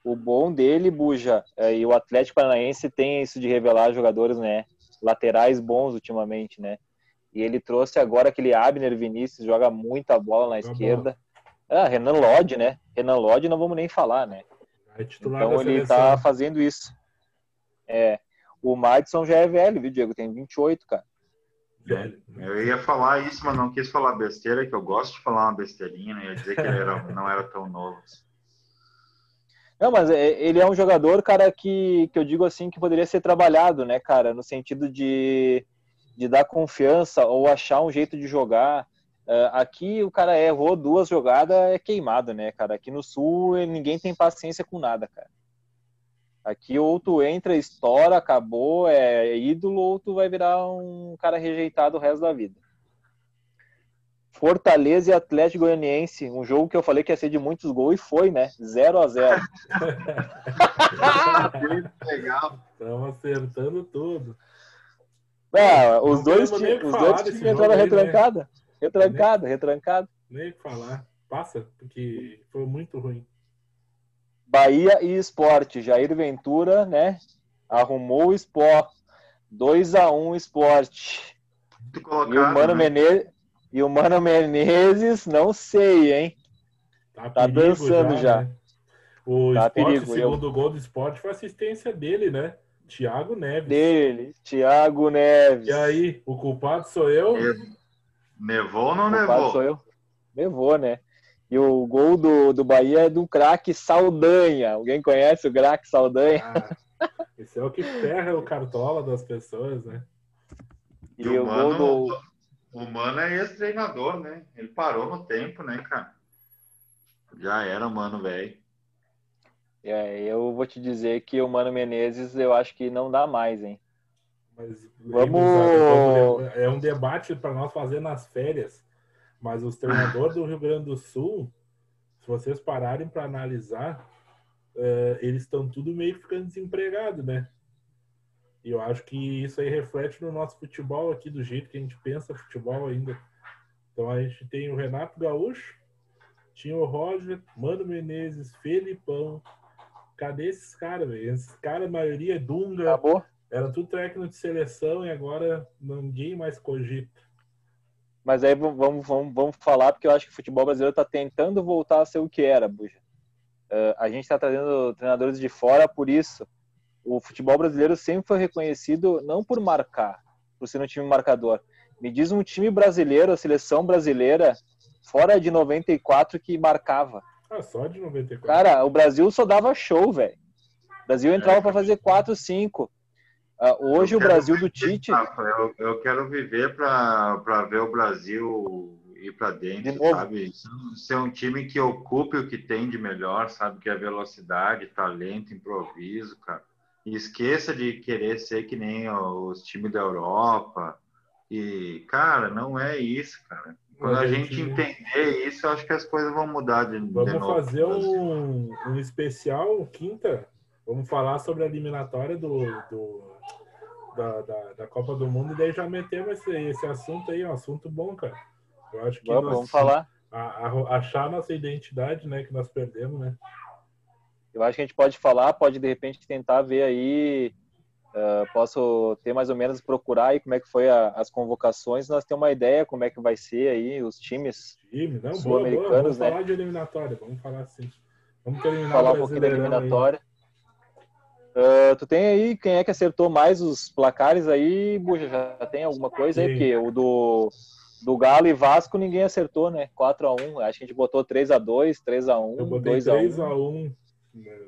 o bom dele, Buja, é, e o Atlético Paranaense tem isso de revelar jogadores, né? Laterais bons ultimamente, né? E ele trouxe agora aquele Abner Vinícius, joga muita bola na esquerda. Ah, Renan Lodge, né? Renan Lodge não vamos nem falar, né? É então ele está fazendo isso. É. O Madison já é velho, viu, Diego? Tem 28, cara. Velho. Eu ia falar isso, mas não quis falar besteira, que eu gosto de falar uma besteirinha, né? Ia dizer que ele era, não era tão novo. Não, mas é, ele é um jogador, cara, que, que eu digo assim, que poderia ser trabalhado, né, cara? No sentido de de dar confiança ou achar um jeito de jogar. Uh, aqui o cara errou duas jogadas, é queimado, né, cara? Aqui no Sul ninguém tem paciência com nada, cara. Aqui ou tu entra, estoura, acabou, é ídolo, ou tu vai virar um cara rejeitado o resto da vida. Fortaleza e Atlético Goianiense, um jogo que eu falei que ia ser de muitos gols e foi, né? 0 a 0 Legal. Estamos acertando tudo. É, os dois, os dois times entraram retrancada. Né? Retrancada, retrancada. Nem o que falar. Passa, porque foi muito ruim. Bahia e Esporte. Jair Ventura, né? Arrumou o Sport. 2x1 um, Esporte. E o Mano né? Menezes. E o Mano Menezes, não sei, hein? Tá, tá dançando já. já. Né? O tá Sport, perigo, segundo eu... gol do Sport foi assistência dele, né? Thiago Neves. Dele, Thiago Neves. E aí, o culpado sou eu? Nevou ou não nevou? Sou eu. Nevou, né? E o gol do, do Bahia é do craque Saldanha. Alguém conhece o craque Saldanha? Ah, esse é o que ferra o cartola das pessoas, né? E, e o, mano, gol do... o Mano é ex-treinador, né? Ele parou no tempo, né, cara? Já era, mano, velho. É, eu vou te dizer que o Mano Menezes eu acho que não dá mais, hein? Mas, Vamos... É um debate para nós fazer nas férias. Mas os treinadores do Rio Grande do Sul, se vocês pararem para analisar, uh, eles estão tudo meio ficando desempregados, né? E eu acho que isso aí reflete no nosso futebol aqui, do jeito que a gente pensa futebol ainda. Então a gente tem o Renato Gaúcho, tinha o Roger, Mano Menezes, Felipão. Cadê esses caras, velho? Esses caras, a maioria é Dunga. Acabou. Era tudo técnico de seleção e agora ninguém mais cogita. Mas aí vamos, vamos, vamos falar, porque eu acho que o futebol brasileiro está tentando voltar a ser o que era, Buja. Uh, a gente está trazendo treinadores de fora por isso. O futebol brasileiro sempre foi reconhecido não por marcar, por ser um time marcador. Me diz um time brasileiro, a seleção brasileira, fora de 94, que marcava. Ah, só de 94. Cara, o Brasil só dava show, velho. O Brasil entrava é, para fazer 4, 5. Uh, hoje o Brasil do Tite. Eu, eu quero viver para ver o Brasil ir para dentro, de sabe? Ser um time que ocupe o que tem de melhor, sabe? Que é velocidade, talento, improviso, cara. E esqueça de querer ser que nem os times da Europa. E, cara, não é isso, cara. Quando a, gente, entender isso, eu acho que as coisas vão mudar de, Vamos de novo. fazer um, um especial quinta. Vamos falar sobre a eliminatória do, do da, da, da, Copa do Mundo, e daí já metemos esse, esse assunto aí, um assunto bom, cara. Eu acho que vamos, nós, vamos falar. A, a, achar nossa identidade, né, que nós perdemos, né? Eu acho que a gente pode falar, pode de repente tentar ver aí, uh, posso ter mais ou menos procurar aí como é que foi a, as convocações, nós temos uma ideia como é que vai ser aí os times Time, sul-americanos, boa, boa. Vamos né? falar de eliminatória, vamos falar assim. Vamos terminar falar um pouquinho da eliminatória. Aí. Uh, tu tem aí quem é que acertou mais os placares aí, Buja? Já tem alguma coisa aí? Porque o do, do Galo e Vasco ninguém acertou, né? 4x1. Acho que a gente botou 3x2, 3x1. Eu botei 3x1. Né?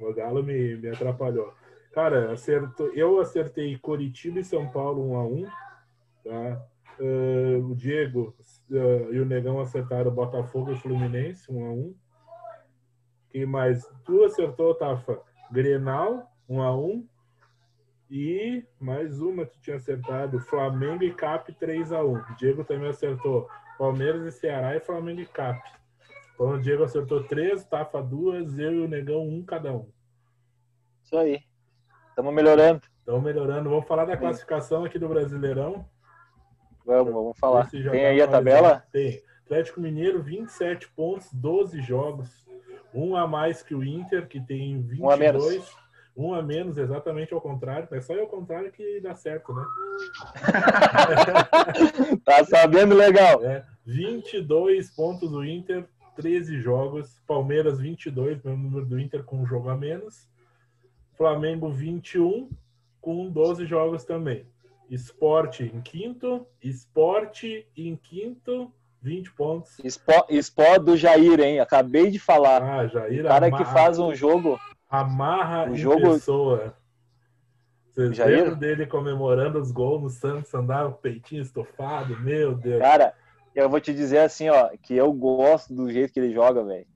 O Galo me, me atrapalhou. Cara, acertou, eu acertei Coritiba e São Paulo 1x1. Tá? Uh, o Diego uh, e o Negão acertaram Botafogo e Fluminense 1x1. Quem mais? Tu acertou, Tafa? Grenal, 1 a 1 E mais uma que tinha acertado, Flamengo e Cap 3 a 1 Diego também acertou Palmeiras e Ceará e Flamengo e Cap. Então o Diego acertou 3, Tafa 2, eu e o Negão 1 cada um. Isso aí. Estamos melhorando. Estamos melhorando. Vamos falar da classificação aqui do Brasileirão. Vamos, vamos falar. Tem aí a tabela? Tem. Atlético Mineiro, 27 pontos, 12 jogos. Um a mais que o Inter, que tem 22. Um a menos. Um a menos, exatamente ao contrário. É só ao contrário que dá certo, né? tá sabendo legal. É, 22 pontos do Inter, 13 jogos. Palmeiras 22, mesmo número do Inter com um jogo a menos. Flamengo 21 com 12 jogos também. Esporte em quinto, esporte em quinto, 20 pontos. Sport, do Jair, hein? Acabei de falar. Ah, Jair. O cara amarra, que faz um jogo. Amarra um jogo... pessoa. Vocês Jair? lembram dele comemorando os gols no Santos, andar o peitinho estofado? Meu Deus. Cara, eu vou te dizer assim, ó, que eu gosto do jeito que ele joga, velho.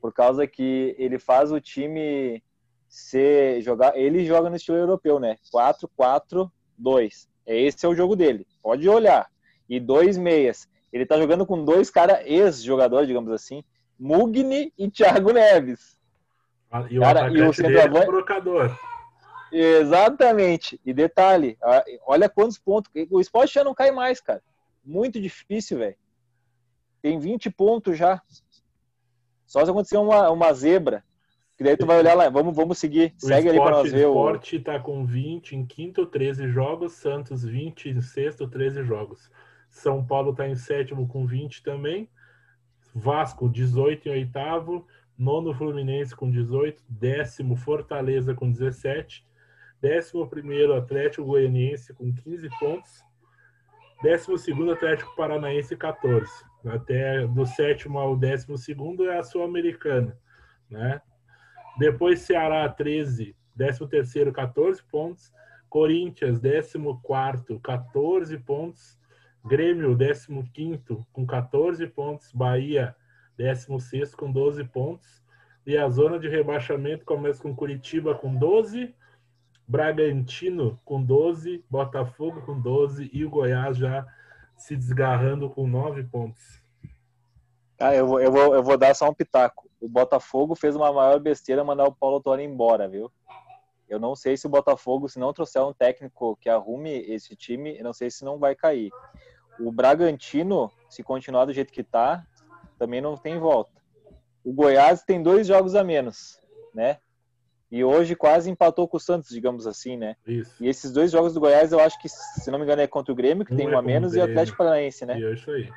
Por causa que ele faz o time ser jogar, ele joga no estilo europeu, né? 4-4-2. Esse é o jogo dele. Pode olhar. E dois meias Ele tá jogando com dois caras ex-jogadores, digamos assim, Mugni e Thiago Neves. Ah, e o, cara, e o centroavante... trocador. Exatamente. E detalhe, olha quantos pontos. O esporte já não cai mais, cara. Muito difícil, velho. Tem 20 pontos já. Só se acontecer uma, uma zebra. Que daí tu vai olhar lá, vamos, vamos seguir. O Segue esporte, ali para nós ver. O esporte tá com 20 em quinto, 13 jogos. Santos 20 em sexto, 13 jogos. São Paulo tá em sétimo com 20 também. Vasco 18 em oitavo. Nono Fluminense com 18. Décimo Fortaleza com 17. Décimo primeiro Atlético Goianiense com 15 pontos. Décimo segundo Atlético Paranaense 14. Até do sétimo ao décimo segundo é a Sul-Americana, né? Depois Ceará 13, 13 terceiro 14 pontos. Corinthians 14 14 pontos. Grêmio 15 com 14 pontos. Bahia 16 com 12 pontos. E a zona de rebaixamento começa com Curitiba com 12, Bragantino com 12, Botafogo com 12 e o Goiás já se desgarrando com 9 pontos. Ah, eu vou, eu, vou, eu vou dar só um pitaco. O Botafogo fez uma maior besteira mandar o Paulo Torre embora, viu? Eu não sei se o Botafogo, se não trouxer um técnico que arrume esse time, eu não sei se não vai cair. O Bragantino, se continuar do jeito que tá, também não tem volta. O Goiás tem dois jogos a menos, né? E hoje quase empatou com o Santos, digamos assim, né? Isso. E esses dois jogos do Goiás, eu acho que, se não me engano, é contra o Grêmio, que um tem um é a menos, e o Atlético Paranaense, né? E é isso aí.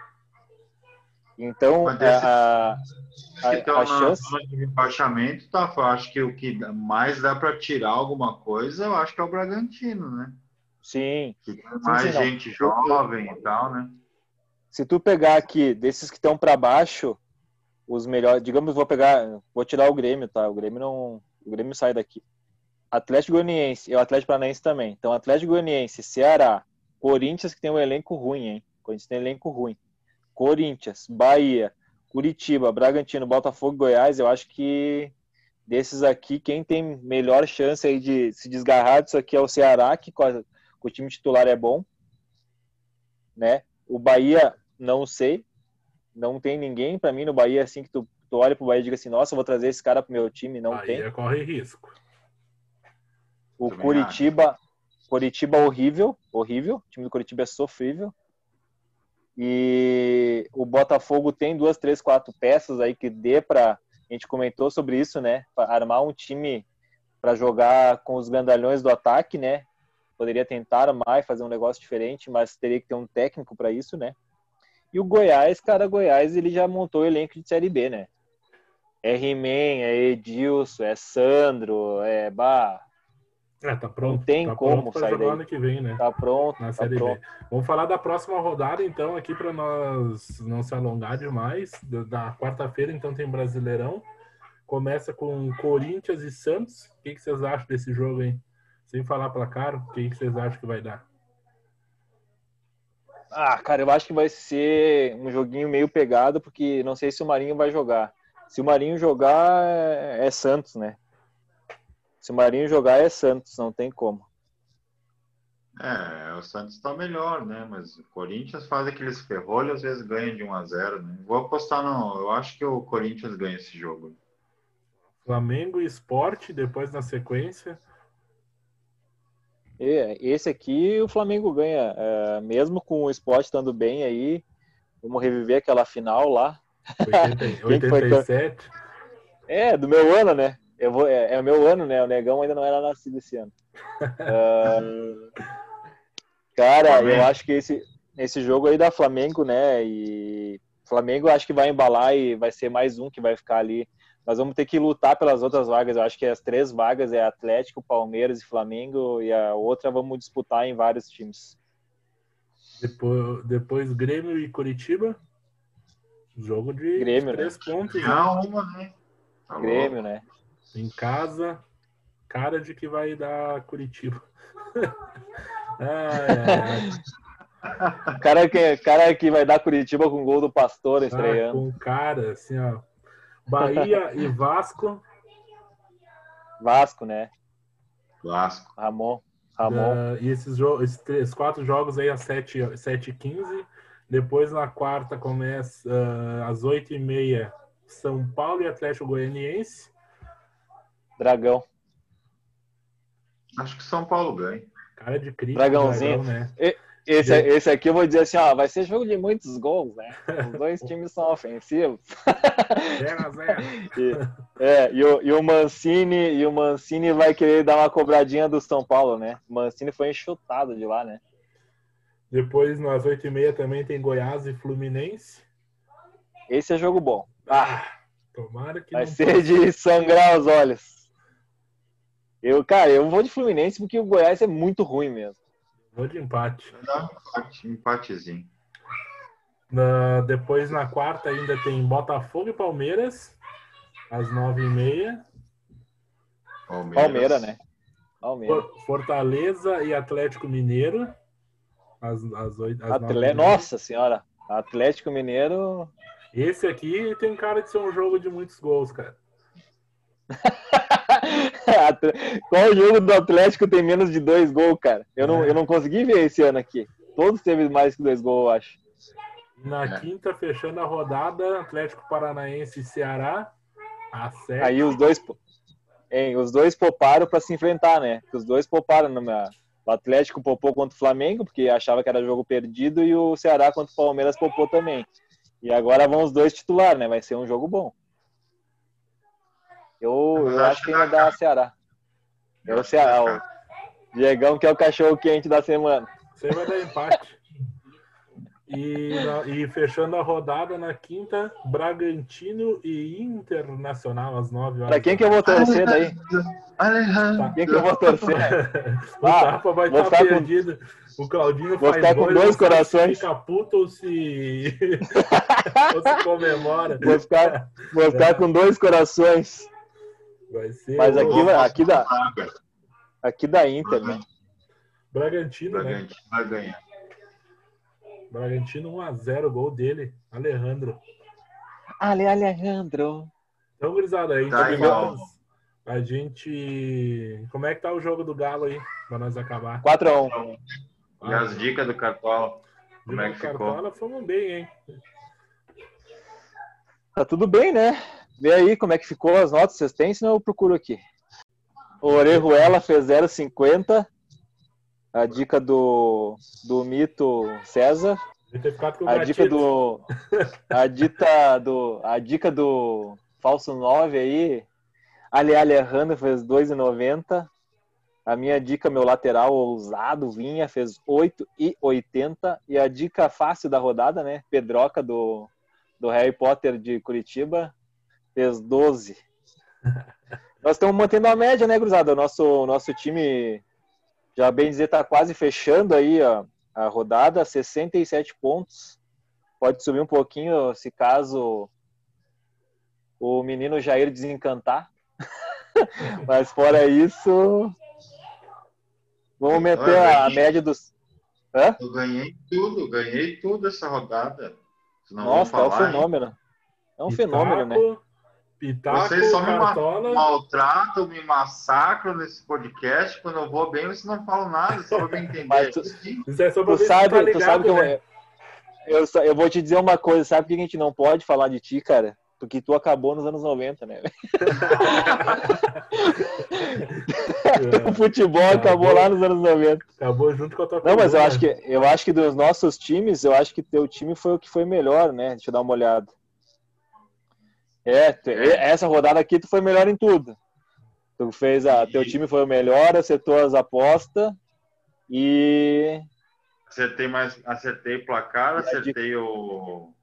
Então, a, a, a, a chance... de rebaixamento, tá, acho que o que mais dá para tirar alguma coisa, eu acho que é o Bragantino, né? Sim. mais sim, sim, gente jovem e tal, né? Se tu pegar aqui, desses que estão para baixo, os melhores, digamos, vou pegar, vou tirar o Grêmio, tá? O Grêmio não, o Grêmio sai daqui. Atlético Goianiense e o Atlético Paranaense também. Então, Atlético Goianiense, Ceará, Corinthians que tem um elenco ruim, hein? Corinthians tem um elenco ruim. Corinthians, Bahia, Curitiba, Bragantino, Botafogo e Goiás, eu acho que desses aqui, quem tem melhor chance aí de se desgarrar disso aqui é o Ceará, que o time titular é bom. Né? O Bahia, não sei. Não tem ninguém para mim no Bahia assim que tu, tu olha pro Bahia e diga assim, nossa, vou trazer esse cara pro meu time, não Bahia tem. corre risco. O Também Curitiba, acho. Curitiba horrível, horrível. O time do Curitiba é sofrível. E o Botafogo tem duas, três, quatro peças aí que dê para a gente comentou sobre isso, né? Pra armar um time para jogar com os grandalhões do ataque, né? Poderia tentar mais fazer um negócio diferente, mas teria que ter um técnico para isso, né? E o Goiás, cara, Goiás ele já montou o elenco de Série B, né? É He-Man, é Edilson, é Sandro, é Bah, é, tá pronto. Não tem tá como sair daí. ano que vem, né? Tá pronto, Na tá série pronto. B. Vamos falar da próxima rodada, então, aqui para nós não se alongar demais. Da quarta-feira, então, tem Brasileirão. Começa com Corinthians e Santos. O que, que vocês acham desse jogo, hein? Sem falar placar, o que, que vocês acham que vai dar? Ah, cara, eu acho que vai ser um joguinho meio pegado, porque não sei se o Marinho vai jogar. Se o Marinho jogar, é, é Santos, né? Se o Marinho jogar, é Santos, não tem como. É, o Santos está melhor, né? Mas o Corinthians faz aqueles ferrolhos, às vezes ganha de 1 a 0 né? Vou apostar no. Eu acho que o Corinthians ganha esse jogo. Flamengo e Esporte, depois na sequência. Esse aqui o Flamengo ganha, é, mesmo com o esporte estando bem aí. Vamos reviver aquela final lá. 80, 87. É, do meu ano, né? Eu vou, é, é, o meu ano, né? O Negão ainda não era nascido esse ano. Uh, cara, eu acho que esse, esse jogo aí da Flamengo, né? E Flamengo acho que vai embalar e vai ser mais um que vai ficar ali. Nós vamos ter que lutar pelas outras vagas. Eu acho que as três vagas é Atlético, Palmeiras e Flamengo, e a outra vamos disputar em vários times. Depois, depois Grêmio e Curitiba. Jogo de Grêmio, três né? pontos. Né? Uma, né? Tá Grêmio, né? Em casa, cara de que vai dar Curitiba. ai, ai. Cara que, cara que vai dar Curitiba com gol do Pastor ah, estreando. com cara, assim, ó. Bahia e Vasco. Vasco, né? Vasco. Ramon. Ramon. Uh, e esses, esses, três, quatro jogos aí a 7, 7 e 15. Depois na quarta começa uh, às oito e meia São Paulo e Atlético Goianiense. Dragão. Acho que São Paulo ganha. Cara de crítica. Dragãozinho. Dragão, né? E, esse, esse aqui eu vou dizer assim, ó, vai ser jogo de muitos gols, né? Os dois times são ofensivos. Zero a zero. E, é, e o, e o Mancini, e o Mancini vai querer dar uma cobradinha do São Paulo, né? O Mancini foi enxutado de lá, né? Depois, nas 8h30, também tem Goiás e Fluminense. Esse é jogo bom. Ah, tomara que Vai ser de sangrar os olhos. Eu, cara, eu vou de Fluminense porque o Goiás é muito ruim mesmo. Vou de empate. Um empatezinho. Na, depois, na quarta, ainda tem Botafogo e Palmeiras, às 9h30. Palmeiras, Palmeira, né? Palmeiras. Fortaleza e Atlético Mineiro. Às, às 8, às Atle... Nossa senhora, Atlético Mineiro. Esse aqui tem cara de ser um jogo de muitos gols, cara. Qual jogo do Atlético tem menos de dois gols, cara? Eu, é. não, eu não consegui ver esse ano aqui. Todos teve mais que dois gols, eu acho. Na é. quinta, fechando a rodada, Atlético Paranaense e Ceará. Aí os dois, hein, os dois pouparam para se enfrentar, né? Os dois pouparam numa, o Atlético poupou contra o Flamengo, porque achava que era jogo perdido, e o Ceará contra o Palmeiras poupou também. E agora vão os dois titular, né? Vai ser um jogo bom. Eu, eu acho que ainda dá Ceará. É o Ceará, o Diegão que é o cachorro quente da semana. Você vai dar empate. E, e, fechando a rodada na quinta, Bragantino e Internacional às 9 horas. Pra quem que eu vou torcer daí? Alejandro. Pra quem que eu vou torcer? o ah, Tapa vai estar tá perdido. Com... O Claudinho vou faz ficar com dois corações. Fica puto ou se... ou se comemora. Vou ficar, vou ficar com dois corações. Vai ser Mas aqui, aqui, da, aqui da Inter, né? Bragantino, Bragantino né? vai ganhar. Bragantino 1x0, gol dele, Alejandro. Ale Alejandro. Então, gurizada, aí tá então, a gente. Como é que tá o jogo do Galo aí? Pra nós acabar. 4x1. E as dicas do Cartola? Como é que ficou? Cartola fomos bem, hein? Tá tudo bem, né? Vê aí como é que ficou as notas, vocês têm, senão eu procuro aqui. O Orejuela fez 0,50 a dica do, do mito César. A dica do. A dica do. A dica do falso 9 aí. Ali Alejandro fez 2,90. A minha dica, meu lateral ousado, Vinha, fez 8,80. E a dica fácil da rodada, né? Pedroca do, do Harry Potter de Curitiba, fez 12. Nós estamos mantendo a média, né, Cruzada? O nosso, nosso time já bem dizer, está quase fechando aí a, a rodada, 67 pontos. Pode subir um pouquinho se caso o menino Jair desencantar. Mas fora isso, vamos meter a, média dos. Hã? Eu ganhei tudo, ganhei tudo essa rodada. Nossa, é um fenômeno. É um fenômeno, né? Pitaco, vocês só me maltratam, me massacram nesse podcast. Quando eu vou bem, vocês não falam nada, só pra me entender. Mas tu, é tu sabe, tá ligado, tu sabe que né? eu, eu, eu, vou te dizer uma coisa, sabe por que a gente não pode falar de ti, cara? Porque tu acabou nos anos 90, né? o futebol acabou, acabou, lá nos anos 90. Acabou junto com a tua Não, mas eu acho que eu acho que dos nossos times, eu acho que teu time foi o que foi melhor, né? Deixa eu dar uma olhada. É, essa rodada aqui tu foi melhor em tudo. Tu fez a. Teu time foi o melhor, acertou as apostas e. Acertei mais. Acertei o placar, acertei dica, o.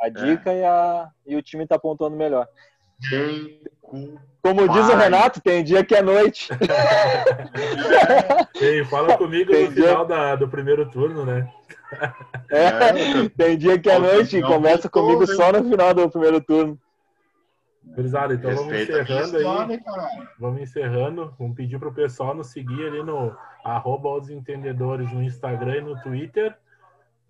A é. dica é. e, a, e o time tá pontuando melhor. Tem Como pai. diz o Renato, tem dia que é noite. Ei, fala comigo tem no dia... final da, do primeiro turno, né? É, é tem dia que é noite e começa comigo só no final do primeiro turno. Gurizada, então vamos encerrando aí. Vamos encerrando. Vamos pedir para o pessoal nos seguir ali no arroba os entendedores no Instagram e no Twitter.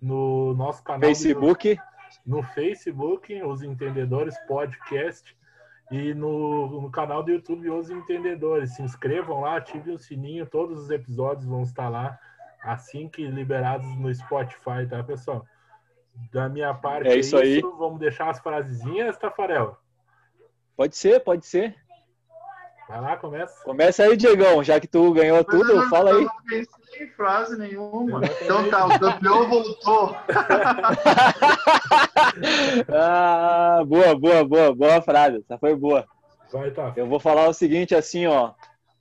No nosso canal. Facebook. Do, no Facebook, Os Entendedores Podcast. E no, no canal do YouTube, Os Entendedores. Se inscrevam lá, ativem o sininho. Todos os episódios vão estar lá assim que liberados no Spotify, tá, pessoal? Da minha parte, é, é isso, aí. Vamos deixar as frasezinhas, Tafarel? Pode ser, pode ser. Vai lá, começa. Começa aí, Diegão, já que tu ganhou tudo, não, fala aí. Eu não pensei em frase nenhuma. Então tá, o campeão voltou. ah, boa, boa, boa, boa frase. Essa foi boa. Vai, tá. Eu vou falar o seguinte, assim, ó.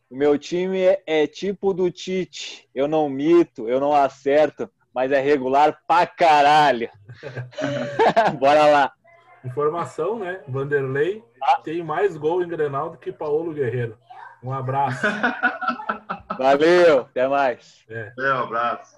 O meu time é, é tipo do Tite. Eu não mito, eu não acerto, mas é regular pra caralho. Bora lá. Informação, né? Vanderlei. Tem mais gol em Grenal do que Paulo Guerreiro. Um abraço. Valeu, até mais. É. É, um abraço.